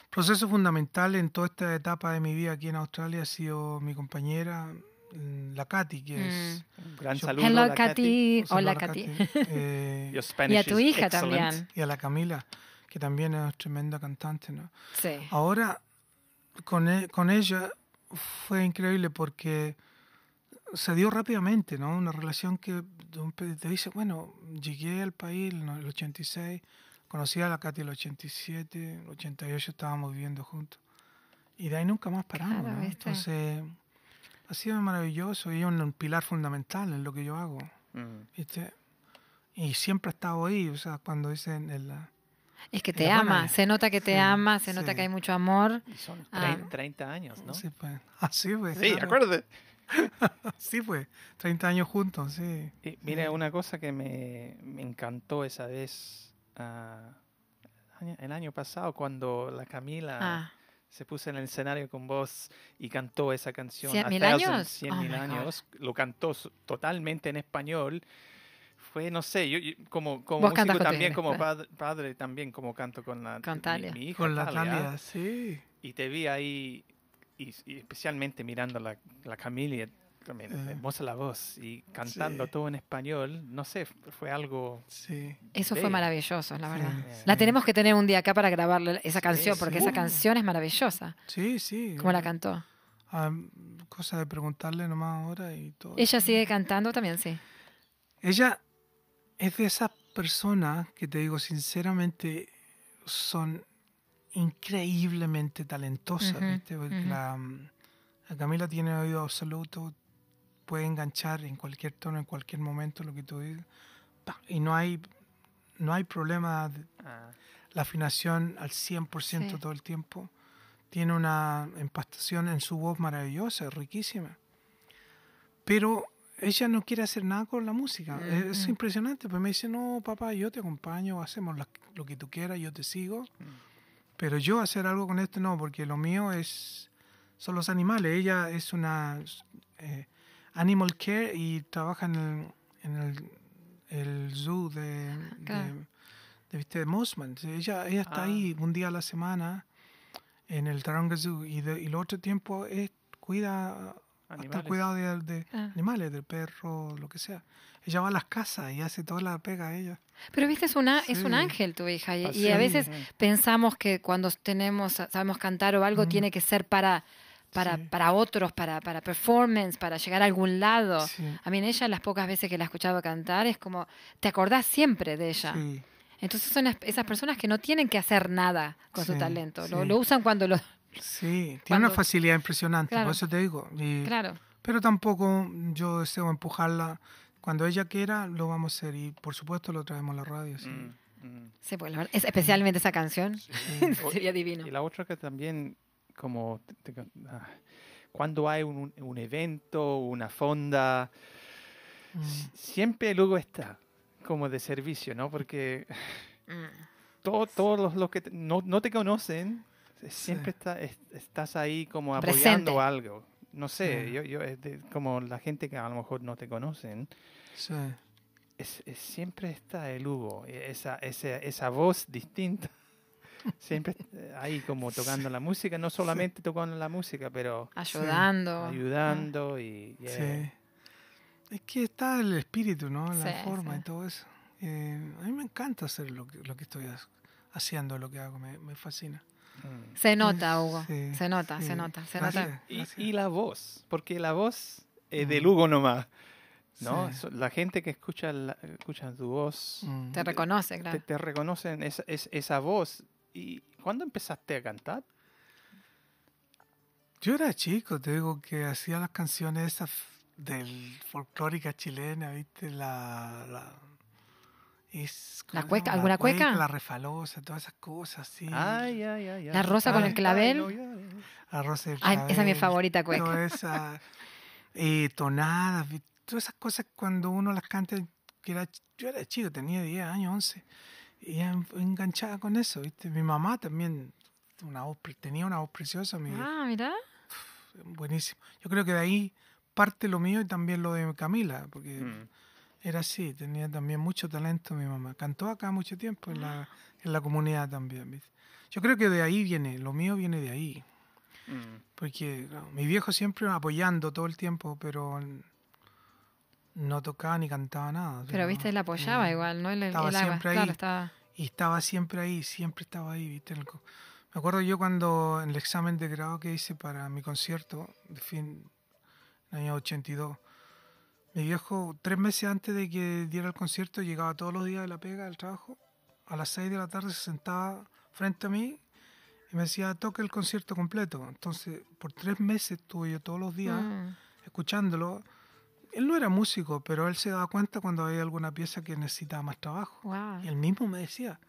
Proceso fundamental en toda esta etapa de mi vida aquí en Australia ha sido mi compañera, mm, la Katy, que es... Un gran Yo- saludo. a Hello, la Katy. Hola, a Katy. eh, Y a tu hija excellent. también. y a la Camila, que también es tremenda cantante, ¿no? Sí. Ahora, con, e- con ella, fue increíble porque se dio rápidamente, ¿no? Una relación que te dice, bueno, llegué al país en el 86, conocí a la Katy en el 87, el 88 estábamos viviendo juntos. Y de ahí nunca más paramos, Claro, ¿no? ¿viste? Entonces, ha sido maravilloso y es un pilar fundamental en lo que yo hago, Mm. ¿viste? Y siempre ha estado ahí, o sea, cuando dicen el, la- Es que te ama, se nota que te Sí, ama, se nota sí. que hay mucho amor. Y son Ah. trein- 30 años, ¿no? Sí, pues. Así pues. Sí, claro. acuérdate. Sí, pues. 30 años juntos, sí. Y mira, una cosa que me, me encantó esa vez, año- el año pasado, cuando la Camila Ah, se puso en el escenario con vos y cantó esa canción. ¿Cien A mil años? Cien Oh mil años. Lo cantó totalmente en español. Fue, no sé, yo, yo como, como músico con también, como padre, padre también, como canto con la Con mi-. Mi, hija Con la Talia, Talia, sí. Y te vi ahí, y, y especialmente mirando la, la Camila, también Eh. hermosa la voz, y cantando Sí. todo en español, no sé, fue algo... Sí. eso fue maravilloso, la verdad. Sí, La tenemos que tener un día acá para grabarle esa canción, porque esa canción es maravillosa. Sí, sí. Como la cantó. Ah, cosa de preguntarle nomás ahora y todo. Ella sigue cantando también, sí. Ella es de esas personas que te digo sinceramente son increíblemente talentosas, ¿viste? Porque ujú. la, la Camila tiene oído absoluto, puede enganchar en cualquier tono, en cualquier momento lo que tú digas. Y no hay, no hay problema, de- ah, la afinación al 100% Sí. todo el tiempo. Tiene una empastación en su voz maravillosa, riquísima. Pero ella no quiere hacer nada con la música. Es, es Ujú. impresionante. Pues me dice, no, papá, yo te acompaño, hacemos la- lo que tú quieras, yo te sigo. Pero yo hacer algo con esto no, porque lo mío es son los animales. Ella es una eh, animal care y trabaja en el, en el, el zoo de, Claro. de, de, ¿viste? de Mosman. Ella, ella está Ah. ahí un día a la semana en el Taronga Zoo y, de, y el otro tiempo es, cuida hasta el animales. cuidado de, de Ah. animales, de perros, lo que sea. Ella va a las casas y hace toda la pega a ella. Pero viste, es, una, es un Sí. ángel tu hija. Y, y a sí. veces pensamos que cuando tenemos, sabemos cantar o algo, Mm. tiene que ser para, para, Sí. para otros, para, para performance, para llegar a algún lado. Sí. A mí en ella, las pocas veces que la he escuchado cantar, es como, te acordás siempre de ella. Sí. Entonces son es- esas personas que no tienen que hacer nada con su Sí, talento. Lo, sí. lo usan cuando lo... Sí, tiene Cuando- una facilidad impresionante, Claro. por eso te digo. Y- Claro. Pero tampoco yo deseo empujarla. Cuando ella quiera, lo vamos a hacer. Y por supuesto lo traemos a la radio. sí. Mm, mm. Sí, pues la verdad, es especialmente esa canción. Sería divino. Y la otra que también, como ah, cuando hay un, un evento, una fonda, Mm. siempre luego está como de servicio, ¿no? Porque Mm. todo- todos los, los que te- no, no te conocen, siempre está, es- estás ahí como Presente. apoyando algo. No sé, yo, yo es de- como la gente que a lo mejor no te conocen, es, es- siempre está el Hugo, e- esa, esa, esa voz distinta. Siempre eh, ahí como tocando la música, no solamente tocando la música, pero Ayudando. ayudando y yeah. Es que está el espíritu, ¿no? La Sí, forma sí. y todo eso. Eh, a mí me encanta hacer lo que, lo que estoy ha- haciendo, lo que hago. Me, me fascina. Mm. Se nota, Hugo. Sí, se nota, sí. se nota, se Gracias, nota. Y, gracias. y la voz, porque la voz es Mm. de Hugo nomás, ¿no? Sí. La gente que escucha, la- escucha tu voz, Mm. Te reconoce, te, claro. te reconocen esa, es- esa voz. ¿Y cuándo empezaste a cantar? Yo era chico, te digo que hacía las canciones esas del folclórica chilena, ¿viste? La. la es. ¿Alguna La cueca, cueca? La refalosa, todas esas cosas, sí. Ay, ay, ay, La rosa con el clavel. no, ya, ya. La rosa del Ay, esa es mi clavel, favorita cueca. Todas esas eh, tonadas, todas esas cosas cuando uno las canta, que era, yo era chico, tenía 10 años, 11, y enganchada con eso, ¿viste? Mi mamá también una voz pre- tenía una voz preciosa, mi, Ah, mira. buenísimo. Yo creo que de ahí parte lo mío y también lo de Camila, porque Mm. Era así, tenía también mucho talento mi mamá. Cantó acá mucho tiempo en la, en la comunidad también. ¿viste? Yo creo que de ahí viene, lo mío viene de ahí. Mm. Porque claro, mi viejo siempre apoyando todo el tiempo, pero no tocaba ni cantaba nada. Pero viste, él apoyaba igual, ¿no? Él, estaba él- siempre ahí. claro, estaba. Y estaba siempre ahí, siempre estaba ahí, ¿viste? En el Me acuerdo yo cuando en el examen de grado que hice para mi concierto de fin del año 82, mi viejo, tres meses antes de que diera el concierto, llegaba todos los días de la pega, del trabajo, a las seis de la tarde se sentaba frente a mí y me decía, toque el concierto completo. Entonces, por tres meses estuve yo todos los días Mm. escuchándolo. Él no era músico, pero él se daba cuenta cuando había alguna pieza que necesitaba más trabajo. Wow. Y él mismo me decía,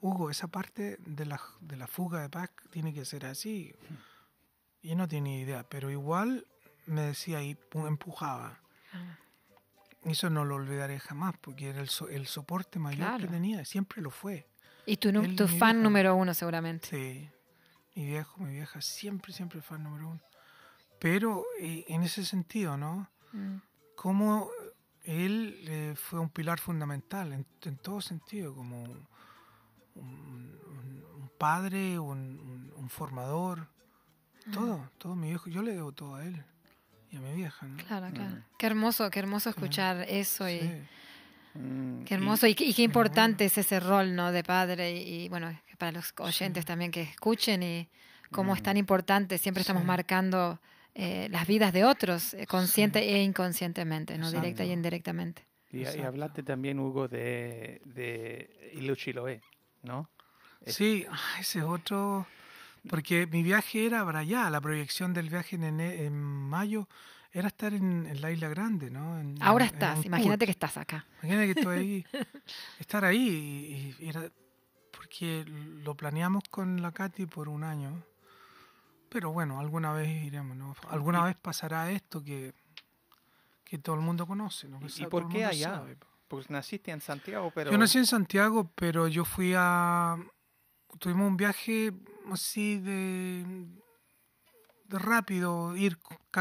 Hugo, esa parte de la, de la fuga de Bach tiene que ser así. Y yo no tenía idea, pero igual me decía y pu- empujaba. Ah. Eso no lo olvidaré jamás, porque era el, so- el soporte mayor que tenía, siempre lo fue. Y tu, Él, tu fan número uno seguramente. Sí, mi viejo, mi vieja, siempre, siempre fan número uno. Pero eh, en ese sentido, ¿no? Mm. Cómo él eh, fue un pilar fundamental en, en todo sentido, como un, un- un padre, un, formador, todo, todo mi viejo, yo le debo todo a él y a mi vieja, ¿no? Claro, claro. Qué hermoso, qué hermoso escuchar eso y Sí. Mm, qué y- hermoso y, qué- y qué importante es ese rol, ¿no? De padre y, y, bueno, para los oyentes también que escuchen y cómo es tan importante. Siempre estamos marcando eh, las vidas de otros, eh, consciente e inconscientemente, ¿no? Exacto. Directa y indirectamente. Y, y hablaste también, Hugo, de, de Ilo Chiloé, ¿no? Sí, ah, ese es otro. Porque mi viaje era para allá, la proyección del viaje en, en mayo era estar en, en la Isla Grande, ¿no? En- Ahora estás, imagínate que estás acá. Imagínate que estoy ahí, estar ahí. Y, y era, porque lo planeamos con la Katy por un año. Pero bueno, alguna vez iremos, ¿no? Alguna vez pasará esto que, que todo el mundo conoce, ¿no? Que ¿Y, por qué allá? sabe. Pues naciste en Santiago, pero... Yo nací en Santiago, pero yo fui a... Tuvimos un viaje así de, de rápido, ir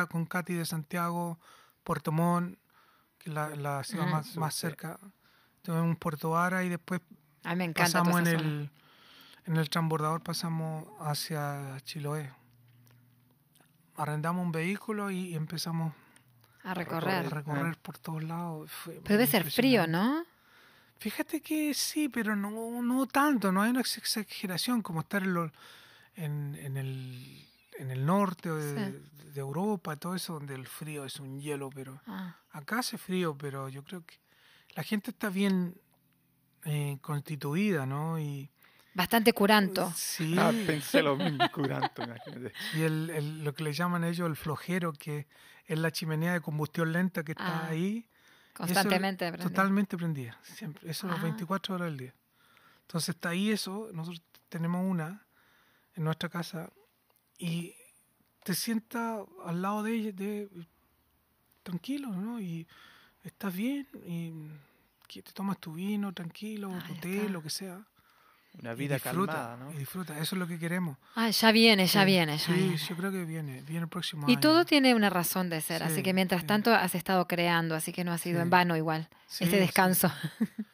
con Katy de Santiago, Puerto Montt, que es la, la ciudad Mm. más, más cerca. Tuvimos un Puerto Vara y después A mí me encanta toda pasamos en el, en el transbordador, pasamos hacia Chiloé. Arrendamos un vehículo y empezamos a a recorrer. por todos lados. Fue Pero debe ser frío. ¿no? Fíjate que sí, pero no, no tanto, no hay una ex- exageración como estar en, lo- en, en el, en el norte de, de Europa, todo eso, donde el frío es un hielo, pero Ah, acá hace frío, pero yo creo que la gente está bien eh, constituida, ¿no? Y bastante curanto. sí, Ah, pensé lo mismo, curanto, imagínate. y el, el- lo que le llaman ellos el flojero, que es la chimenea de combustión lenta que está Ah, ahí. Constantemente. Eso, prendida. totalmente prendida, siempre, eso las Ah. 24 horas del día. Entonces está ahí eso, nosotros tenemos una en nuestra casa y te sientas al lado de ella, de, tranquilo, ¿no? Y estás bien y te tomas tu vino tranquilo, tu té, lo que sea. Una y vida disfruta, calmada, ¿no? Y disfruta, eso es lo que queremos. Ah, ya viene, ya Sí, viene, ya Sí, viene. yo creo que viene, viene el próximo Y año. todo tiene una razón de ser, así Sí, que mientras sí. tanto has estado creando, así que no ha sido en vano igual, Sí, ese descanso.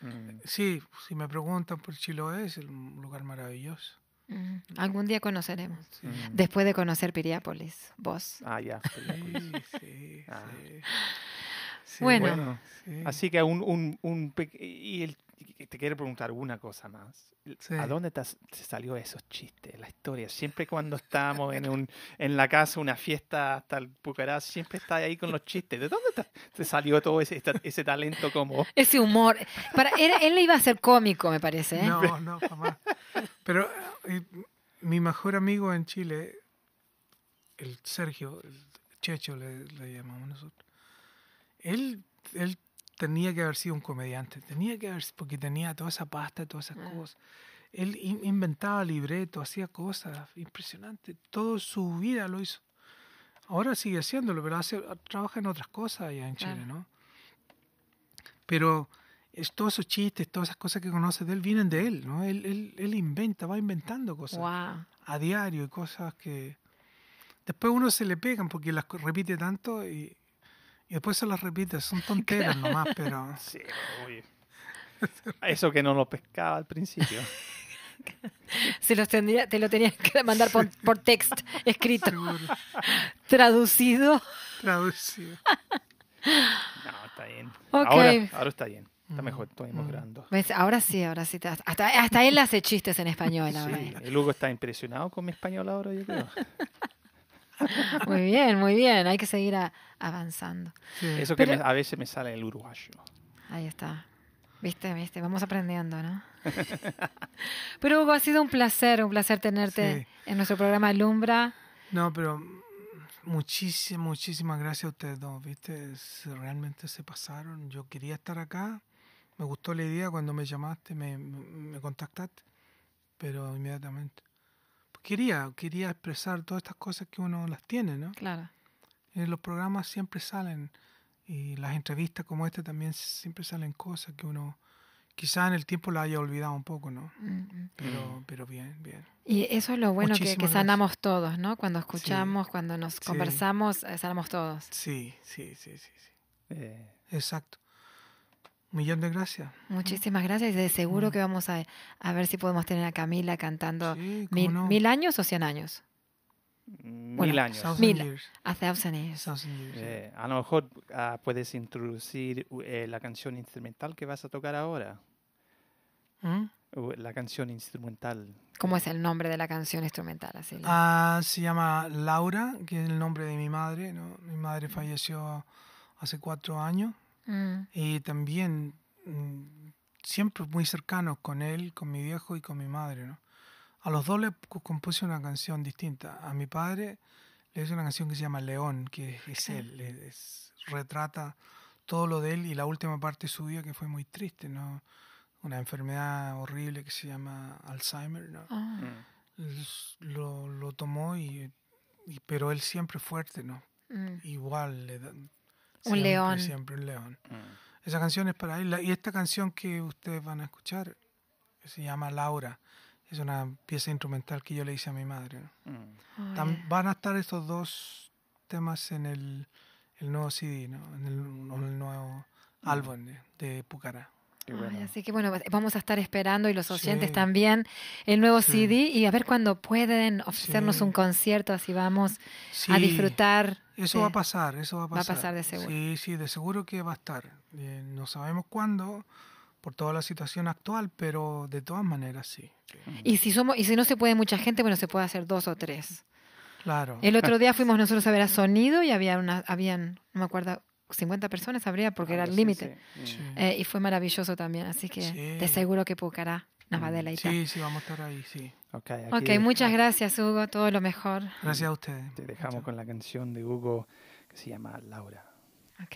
Mm. Sí, si me preguntan por Chiloé, es un lugar maravilloso. Mm, Algún día conoceremos. Sí. Mm. Después de conocer Piriápolis, vos. Ah, ya. Sí, sí, Ah. sí. Sí, Bueno. Bueno, sí. así que un, un, un y el- y te quiero preguntar una cosa más. Sí. ¿A dónde te, has- te salió esos chistes, la historia? Siempre cuando estábamos en, un, en la casa, una fiesta hasta el Pucarás, siempre está ahí con los chistes. ¿De dónde te, te salió todo ese, esta- ese talento como... Ese humor. Para, era- él iba a ser cómico, me parece. ¿eh? No, no, jamás. Pero eh, mi mejor amigo en Chile, el Sergio, el Checho le, le llamamos nosotros, él, él tenía que haber sido un comediante, tenía que haber, porque tenía toda esa pasta, todas esas Ah. cosas. Él in- inventaba libretos, hacía cosas impresionantes, toda su vida lo hizo. Ahora sigue haciéndolo, pero hace, trabaja en otras cosas allá en Chile. ¿no? Pero es, todos esos chistes, todas esas cosas que conoces de él vienen de él, ¿no? Él, él, él inventa, va inventando cosas Wow. a diario y cosas que después uno se le pegan porque las repite tanto y, y después se las repite, son tonteras nomás, pero Sí, uy. Eso que no lo pescaba al principio. Se los tendría, te lo tenías que mandar por, por text, escrito, seguro traducido. traducido. No, está bien. Ok. Ahora, ahora está bien. Está mejor, estoy Mm. mejorando. ¿Ves? Ahora sí, ahora sí. te- Hasta, hasta él hace chistes en español ahora. Sí, el Hugo está impresionado con mi español ahora, yo creo. Muy bien, muy bien. Hay que seguir a- avanzando. Sí. Eso que Pero- me- a veces me sale el uruguayo. Ahí está. Viste, viste, vamos aprendiendo, ¿no? Pero Hugo, ha sido un placer, un placer tenerte Sí. en nuestro programa Alumbra. No, pero muchísimas, muchísimas gracias a ustedes dos, ¿viste? Se- realmente se pasaron. Yo quería estar acá. Me gustó la idea cuando me llamaste, me- me contactaste, pero inmediatamente. Quería, quería expresar todas estas cosas que uno las tiene, ¿no? Claro. En los programas siempre salen y las entrevistas como esta también siempre salen cosas que uno quizá en el tiempo la haya olvidado un poco, ¿no? Mm, mm. Pero, pero bien, bien. Y eso es lo bueno que, sanamos todos, ¿no? Cuando escuchamos, cuando nos Sí. conversamos, eh, sanamos todos. Sí, sí, sí, sí, sí. Eh, Exacto. Un millón de gracias. Muchísimas gracias y de seguro que vamos a, a ver si podemos tener a Camila cantando Mm. Sí, mil, no. mil años o cien años. mil años. Thousand Mil. years. A thousand years. Thousand years, sí. Eh, a lo mejor ah, puedes introducir eh, la canción instrumental que vas a tocar ahora. ¿Mm? o La canción instrumental. ¿Cómo es el nombre de la canción instrumental? Así Ah, se llama Laura, que es el nombre de mi madre. ¿no? Mi madre falleció hace cuatro años Mm, y también mm, siempre muy cercanos con él, con mi viejo y con mi madre. ¿no? A los dos le compuse una canción distinta. A mi padre le hice una canción que se llama León, que es él, es- retrata todo lo de él y la última parte suya que fue muy triste, ¿no? Una enfermedad horrible que se llama Alzheimer, ¿no? ah, Mm. lo, lo tomó y, y- pero él siempre fuerte no mm. igual le Un siempre, león. siempre un león Mm. esa canción es para él y esta canción que ustedes van a escuchar que se llama Laura es una pieza instrumental que yo le hice a mi madre ¿no? Mm. Van a estar estos dos temas en el, el nuevo CD ¿no? en el, en el nuevo álbum de, de Pucará Ay, así que bueno, vamos a estar esperando y los oyentes Sí. también el nuevo Sí. CD y a ver cuándo pueden ofrecernos Sí. un concierto, así vamos a disfrutar. Eso de- va a pasar, eso va a Va a pasar. pasar de seguro. Sí, sí, de seguro que va a estar. Eh, no sabemos cuándo, por toda la situación actual, pero de todas maneras sí. sí. Y si somos y si no se puede mucha gente, bueno, se puede hacer dos o tres. Claro. El otro día fuimos nosotros a ver a Sonido y había una, habían, no me acuerdo, 50 personas habría porque era el límite. sí. Sí. Eh, y fue maravilloso también, así que Sí. de seguro que Pucará nos va a Mm. deleitar. Sí, sí, vamos a estar ahí, sí. Ok, Ok, aquí muchas gracias Hugo, todo lo mejor. Gracias a ustedes. Te dejamos con la canción de Hugo que se llama Laura. Ok.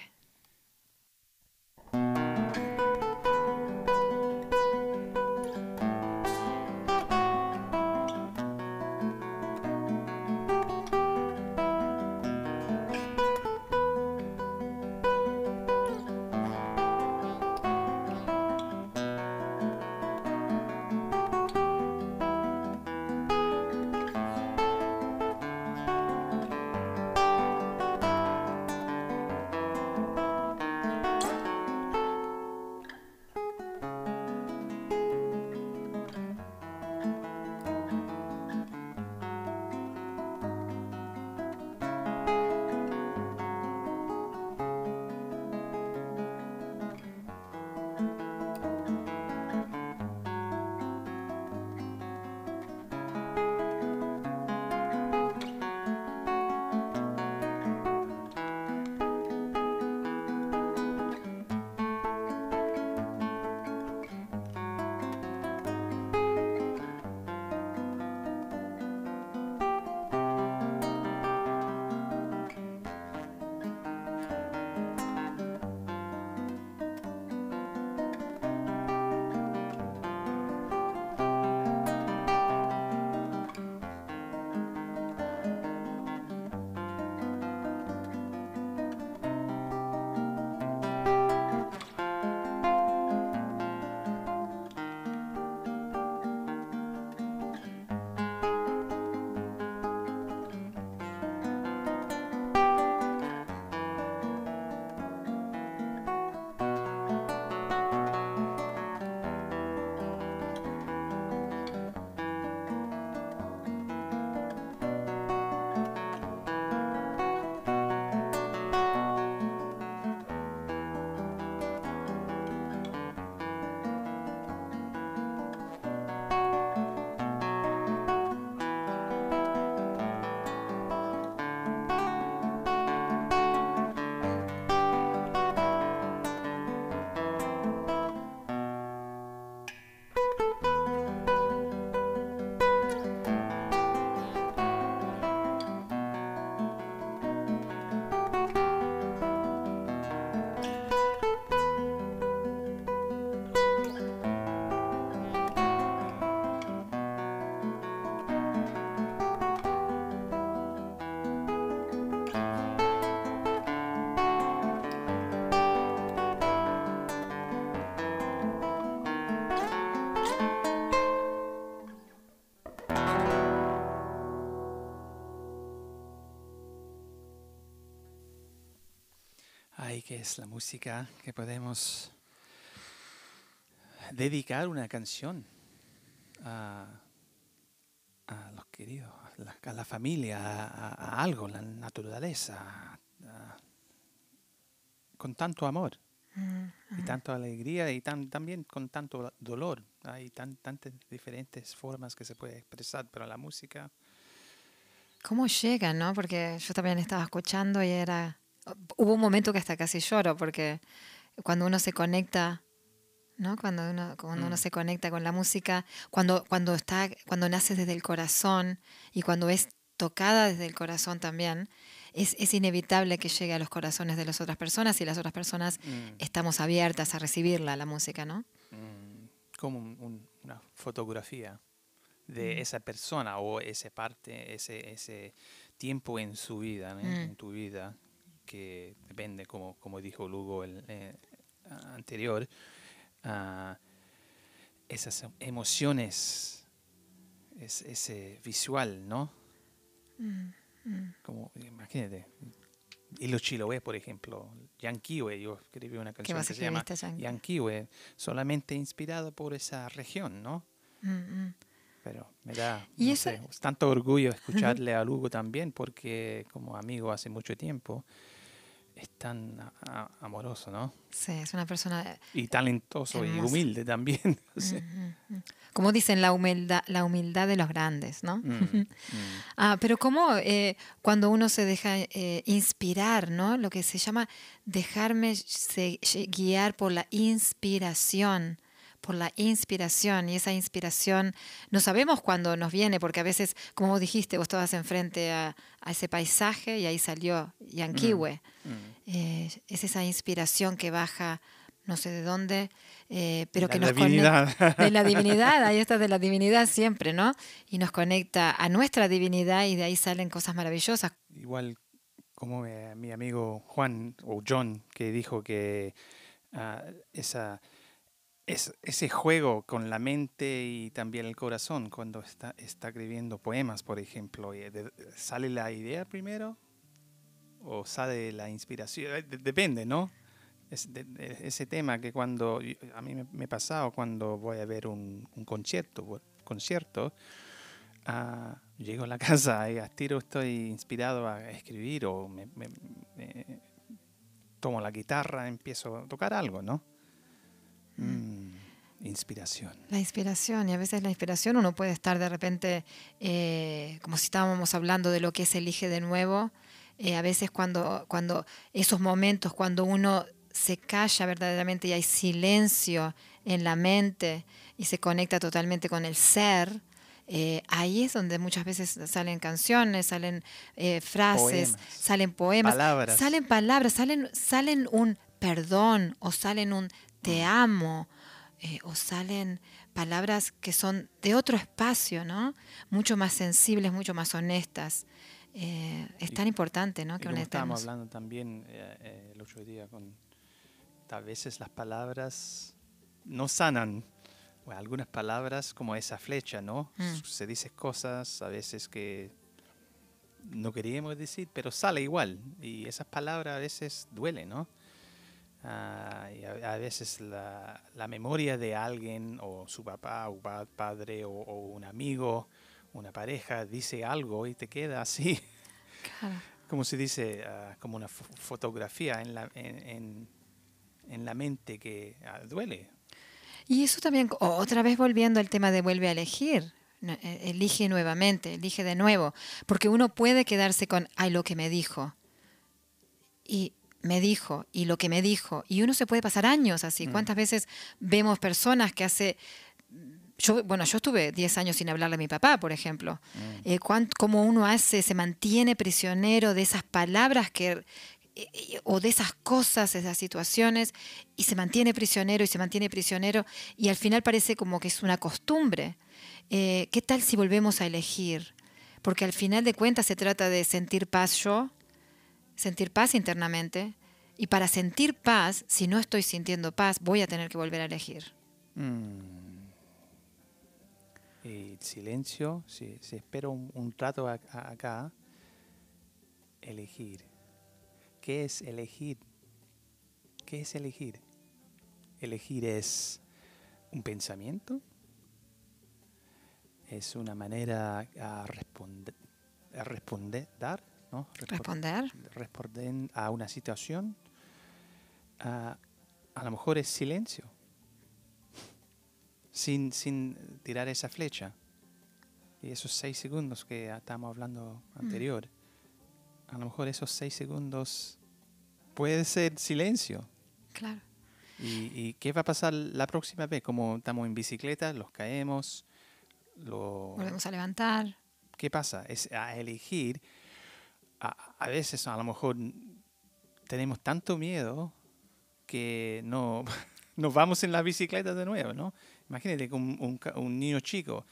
Es la música que podemos dedicar una canción a, a los queridos, a la, a la familia, a, a algo, la naturaleza, con tanto amor y tanta alegría y tan, también con tanto dolor. Hay tan, tantas diferentes formas que se puede expresar, pero la música ¿Cómo llega, no? Porque yo también estaba escuchando y era... Hubo un momento que hasta casi lloro, porque cuando uno se conecta, ¿no? Cuando uno, cuando uno Mm. se conecta con la música, cuando, cuando, está, cuando nace desde el corazón y cuando es tocada desde el corazón también, es, es inevitable que llegue a los corazones de las otras personas y las otras personas mm, estamos abiertas a recibirla, la música, ¿no? mm, como un- un- una fotografía de esa persona o esa parte, ese, ese tiempo en su vida, en tu vida, que depende, como, como dijo Lugo el eh, anterior, ah, esas emociones, es, ese visual, ¿no? Como, imagínate, y los chiloé, por ejemplo, Yanquiwe, yo escribí una canción que se llama Yanquiwe, solamente inspirado por esa región, ¿no? Mm, mm. Pero me da Y no sé, tanto orgullo escucharle a Lugo también, porque como amigo hace mucho tiempo, es tan a- a- amoroso, ¿no? Sí, es una persona Y talentoso y humilde también. o sea, como dicen, la humildad, la humildad de los grandes, ¿no? mm, mm. Ah, pero como cuando uno se deja eh, inspirar, ¿no? Lo que se llama dejarme se- guiar por la inspiración, por la inspiración. Y esa inspiración no sabemos cuándo nos viene, porque a veces, como vos dijiste, vos estabas enfrente a, a ese paisaje y ahí salió Yanquiwe. Mm. Eh, es esa inspiración que baja no sé de dónde, eh, pero La que nos divinidad. conecta de la divinidad, ahí está de la divinidad siempre, ¿no? Y nos conecta a nuestra divinidad y de ahí salen cosas maravillosas. Igual como eh, mi amigo Juan o John que dijo que ah, esa, es- ese juego con la mente y también el corazón cuando está, está escribiendo poemas, por ejemplo, de- ¿sale la idea primero o sale la inspiración? Eh, de- depende, ¿no? Es de- ese tema que cuando a mí me, ha pasado cuando voy a ver un, concierto, concierto ah, llego a la casa y a tiro estoy inspirado a escribir o me, me- me- tomo la guitarra, empiezo a tocar algo, ¿no? Mm, inspiración. La inspiración, y a veces la inspiración uno puede estar de repente, eh, como si estábamos hablando de lo que es elige de nuevo, eh, a veces cuando, cuando esos momentos, cuando uno se calla verdaderamente y hay silencio en la mente y se conecta totalmente con el ser, eh, ahí es donde muchas veces salen canciones, salen eh, frases, Poemas. salen poemas, Palabras. salen palabras, salen, salen un perdón o salen un te amo eh, o salen palabras que son de otro espacio, ¿no? Mucho más sensibles, mucho más honestas. Eh, es Y- tan importante, ¿no? Que honestemos. hablando también eh, el otro día con a veces las palabras no sanan. O algunas palabras como esa flecha, ¿no? Mm. Se dice cosas a veces que no queríamos decir, pero sale igual. Y esas palabras a veces duelen, ¿no? Ah, y a, a veces la, la memoria de alguien o su papá o pa- padre o, o un amigo, una pareja dice algo y te queda así Claro. como se dice, ah, como una fo- fotografía en la, en, en- en la mente que ah, duele. Y eso también, otra vez volviendo al tema de vuelve a elegir, eh, elige nuevamente, elige de nuevo, porque uno puede quedarse con, ay, lo que me dijo, y me dijo, y lo que me dijo, y uno se puede pasar años así. ¿Cuántas veces vemos personas que hace... Yo, bueno, yo estuve 10 años sin hablarle a mi papá, por ejemplo. Eh, cuán- cómo uno hace, se mantiene prisionero de esas palabras que, eh, eh, o de esas cosas, esas situaciones, y se mantiene prisionero y se mantiene prisionero, y al final parece como que es una costumbre. Eh, ¿Qué tal si volvemos a elegir? Porque al final de cuentas se trata de sentir paz yo, sentir paz internamente, y para sentir paz, si no estoy sintiendo paz, voy a tener que volver a elegir. Mm. Y silencio, si, espero un, rato acá, elegir. ¿Qué es elegir? ¿Qué es elegir? Elegir es un pensamiento, es una manera a responder, a responder, dar, ¿no? Respon- Responder. responder a una situación. Ah, a lo mejor es silencio, sin, sin tirar esa flecha. Y esos seis segundos que estábamos hablando anterior, a lo mejor esos seis segundos puede ser silencio. Claro. ¿Y, y qué va a pasar la próxima vez? Como estamos en bicicleta, los caemos, lo, Volvemos a levantar. ¿qué pasa? Es a elegir. A, a veces a lo mejor tenemos tanto miedo que no nos vamos en la bicicleta de nuevo, ¿no? Imagínate que un, un un niño chico,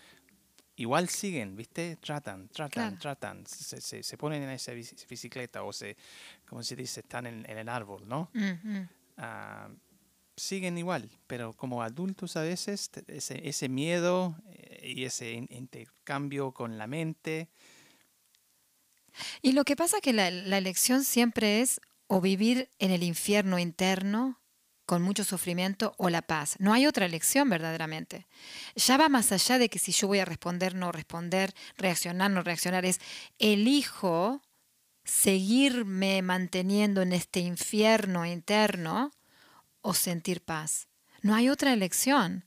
igual siguen, ¿viste? Tratan, tratan, Claro. tratan, se, se- se ponen en esa bici- bicicleta o se, como se dice, están en, en el árbol, ¿no? Ah, siguen igual, pero como adultos a veces ese, ese miedo eh, y ese in- intercambio con la mente, Y lo que pasa es que la, la elección siempre es o vivir en el infierno interno con mucho sufrimiento o la paz. No hay otra elección verdaderamente. Ya va más allá de que si yo voy a responder, no responder, reaccionar, no reaccionar. Es elijo seguirme manteniendo en este infierno interno o sentir paz. No hay otra elección.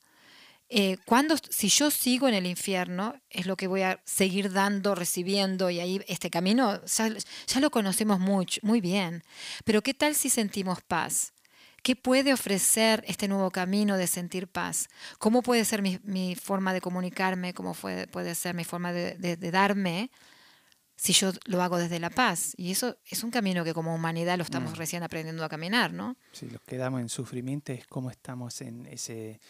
Eh, cuando, si yo sigo en el infierno, es lo que voy a seguir dando, recibiendo, y ahí este camino ya, ya lo conocemos mucho, muy bien. Pero ¿qué tal si sentimos paz? ¿Qué puede ofrecer este nuevo camino de sentir paz? ¿Cómo puede ser mi, mi forma de comunicarme? ¿Cómo puede, puede ser mi forma de, de- de darme si yo lo hago desde la paz? Y eso es un camino que como humanidad lo estamos recién aprendiendo a caminar, ¿no? si nos quedamos en sufrimiento es como estamos en ese,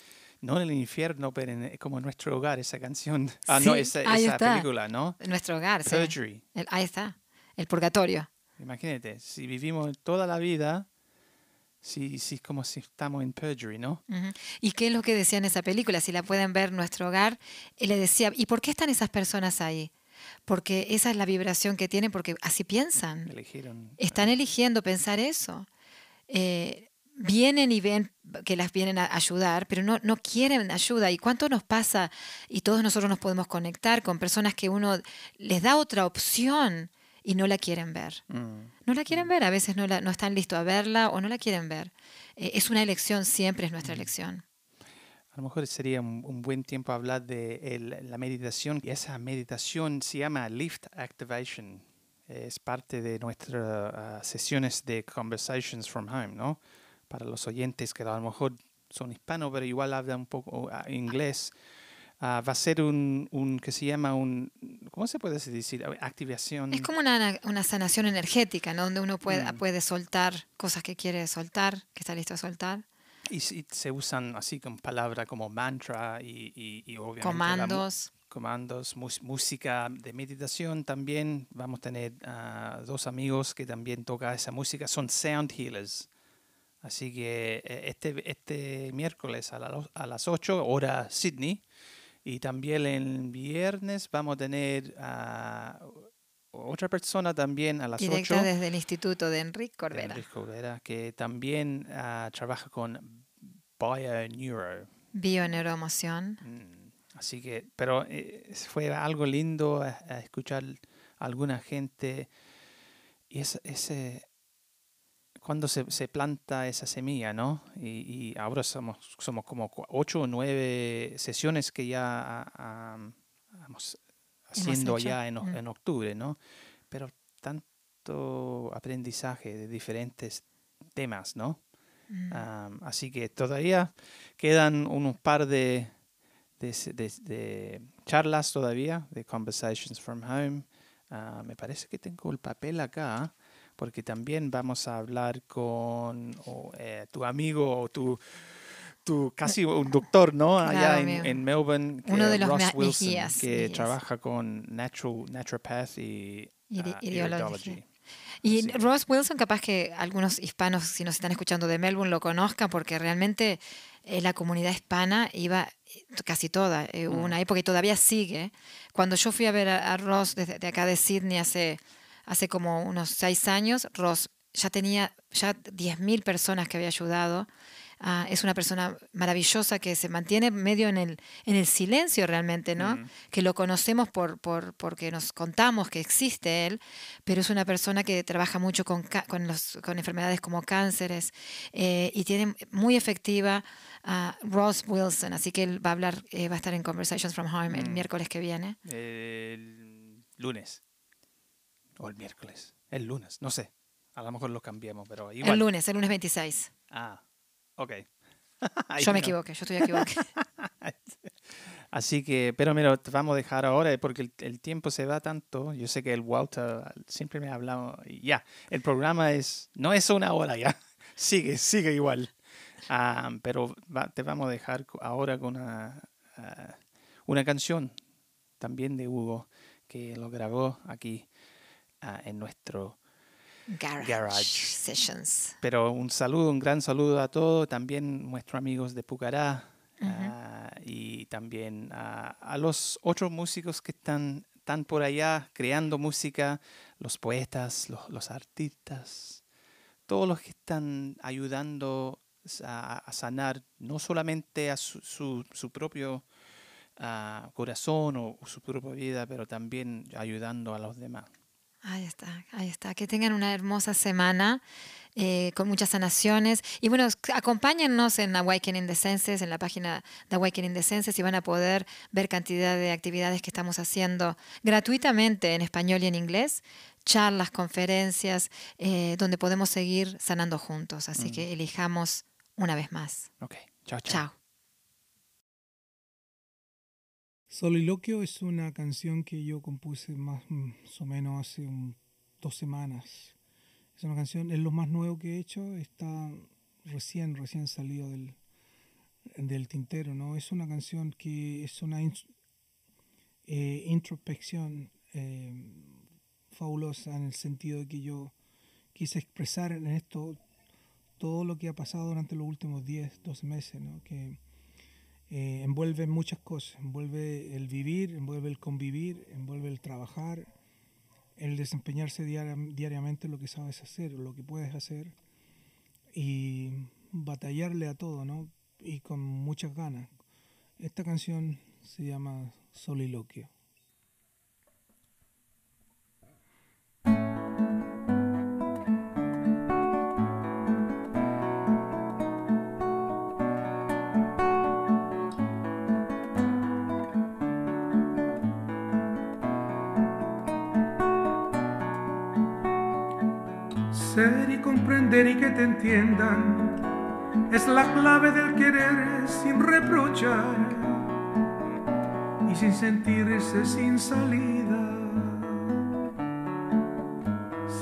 no en el infierno, pero en, como en nuestro hogar, esa canción, ah, no, Sí, esa, ahí esa está. película, ¿no? Nuestro hogar, sí. Perjury. El- ahí está, el purgatorio. Imagínate, si vivimos toda la vida, si, si como si estamos en Perjury, ¿no? Ujú. ¿Y qué es lo que decía en esa película? Si la pueden ver, nuestro hogar, él le decía, ¿y por qué están esas personas ahí? Porque esa es la vibración que tienen, porque así piensan. Eligieron. Están eligiendo pensar eso. Eh, vienen y ven que las vienen a ayudar, pero no, no quieren ayuda. ¿Y cuánto nos pasa? Y todos nosotros nos podemos conectar con personas que uno les da otra opción y no la quieren ver. Mm. No la quieren ver, a veces no, la- no están listos a verla o no la quieren ver. Eh, es una elección, siempre es nuestra elección. A lo mejor sería un, un buen tiempo hablar de el- la meditación. Y esa meditación se llama Lift Activation. Es parte de nuestras ah, sesiones de Conversations from Home, ¿no? Para los oyentes que a lo mejor son hispanos, pero igual hablan un poco ah, inglés. ah, va a ser un, un que se llama un, ¿cómo se puede decir? Activación. Es como una, una sanación energética, ¿no? Donde uno puede, Mm. puede soltar cosas que quiere soltar, que está listo a soltar. Y, se usan así con palabras como mantra y, y, y obviamente la Comandos. comandos, música de meditación también. Vamos a tener ah, dos amigos que también tocan esa música, son sound healers. Así que eh, este, este miércoles a, la- a las 8 hora Sydney y también el viernes vamos a tener a otra persona también a las Directa 8. desde el Instituto de Enrique Corbera. Enrique Corbera, que también ah, trabaja con BioNeuro. Bio-neuroemoción. Mm, Así que, pero eh, fue algo lindo a, a escuchar a alguna gente y es, ese, cuando se, se planta esa semilla, ¿no? Y, y ahora somos, somos como ocho o nueve sesiones que ya ah, vamos haciendo ya en, Mm. en octubre, ¿no? Pero tanto aprendizaje de diferentes temas, ¿no? Mm. Así que todavía quedan unos par de, de, se- de- de charlas todavía, de Conversations from Home. Ah, me parece que tengo el papel acá, porque también vamos a hablar con eh, tu amigo o tu, tu casi un doctor, ¿no? Allá Claro, en, Melbourne, uno que de los Ross Wilson, que trabaja con natural, naturopath y ideología. iridology. Y Ross Wilson, capaz que algunos hispanos, si nos están escuchando de Melbourne, lo conozcan, porque realmente eh, la comunidad hispana iba eh, casi toda. eh, Hubo Mm. una época y todavía sigue. Cuando yo fui a ver a, a Ross desde de acá de Sydney hace, hace como unos seis años, Ross ya tenía ya 10.000 personas que había ayudado. Ah, es una persona maravillosa que se mantiene medio en el, en el silencio realmente, ¿no? Que lo conocemos por, por, porque nos contamos que existe él, pero es una persona que trabaja mucho con, con, los, con enfermedades como cánceres eh, y tiene muy efectiva a Ross Wilson, así que él va a hablar, eh, va a estar en Conversations from Home el mm. miércoles que viene. El lunes. O el miércoles. El lunes, no sé. A lo mejor lo cambiamos, pero igual. El lunes, el lunes 26. Ah, Ok. yo me equivoqué, yo estoy equivocado. Así que, pero mira, te vamos a dejar ahora porque el, tiempo se va tanto. Yo sé que el Walter siempre me ha hablado. Ya, el programa es, no es una hora ya. Sigue, sigue igual. Ah, pero te vamos a dejar ahora con una, ah, una canción también de Hugo que lo grabó aquí ah, en nuestro Garage, Sessions. Pero un saludo, un gran saludo a todos, también nuestros amigos de Pucará ah, y también a, los otros músicos que están, están por allá creando música, los poetas, los, artistas, todos los que están ayudando a, sanar no solamente a su, su, propio ah, corazón o su propia vida, pero también ayudando a los demás. Ahí está, ahí está. Que tengan una hermosa semana eh, con muchas sanaciones. Y bueno, acompáñennos en Awakening the Senses, en la página de Awakening the Senses, y van a poder ver cantidad de actividades que estamos haciendo gratuitamente en español y en inglés, charlas, conferencias, eh, donde podemos seguir sanando juntos. Así mm. que elijamos una vez más. Ok, chao, chao. Chao. Soliloquio es una canción que yo compuse más o menos hace dos semanas. Es una canción, es lo más nuevo que he hecho, está recién, recién salido del, del tintero, ¿no? Es una canción que es una eh, introspección eh, fabulosa en el sentido de que yo quise expresar en esto todo lo que ha pasado durante los últimos 10, 12 meses, ¿no? Que, eh, envuelve muchas cosas, envuelve el vivir, envuelve el convivir, envuelve el trabajar, el desempeñarse diariamente lo que sabes hacer, lo que puedes hacer y batallarle a todo, ¿no? Y con muchas ganas. Esta canción se llama Soliloquio. Y que te entiendan. Es la clave del querer sin reprochar y sin sentirse sin salida,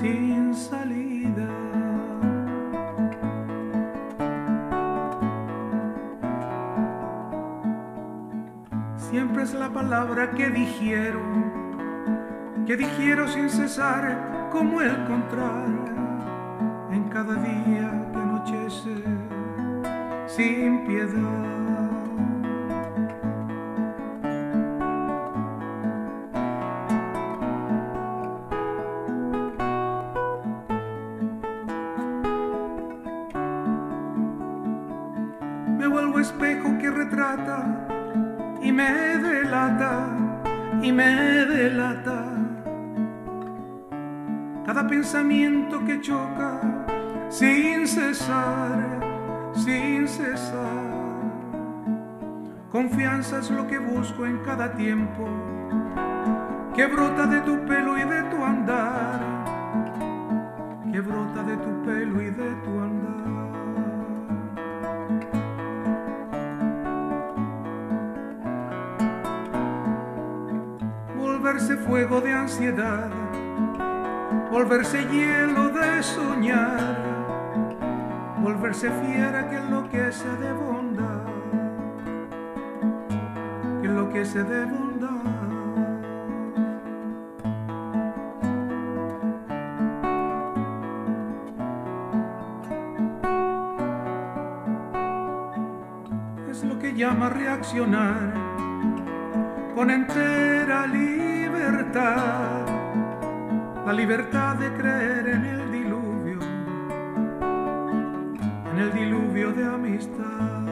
sin salida. Siempre es la palabra que dijeron, que dijeron sin cesar como el contrario sin piedad. Confianza es lo que busco en cada tiempo, que brota de tu pelo y de tu andar, que brota de tu pelo y de tu andar. Volverse fuego de ansiedad, volverse hielo de soñar volverse fiera que enloquece de bondad, enloquece de bondad. Es lo que llama reaccionar con entera libertad, la libertad de creer en el diluvio en el diluvio de amistad.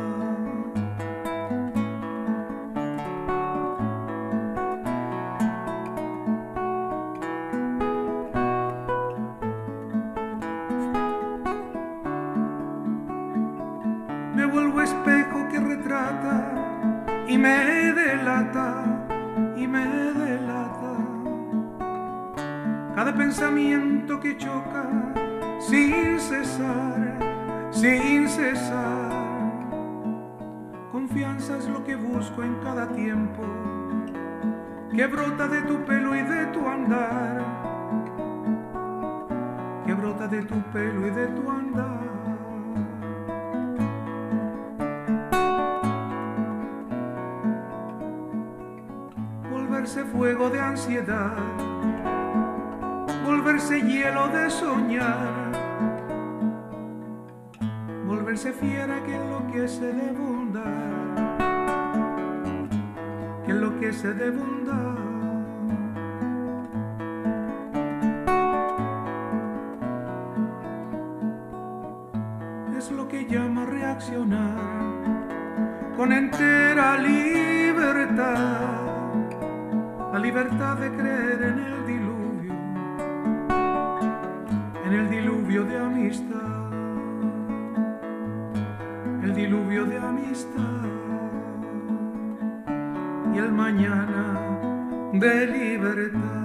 Volverse hielo de soñar, volverse fiera que enloquece de bondad, que enloquece de bondad. Es lo que llama reaccionar con entera libertad, libertad de creer en el diluvio, en el diluvio de amistad, el diluvio de amistad y el mañana de libertad.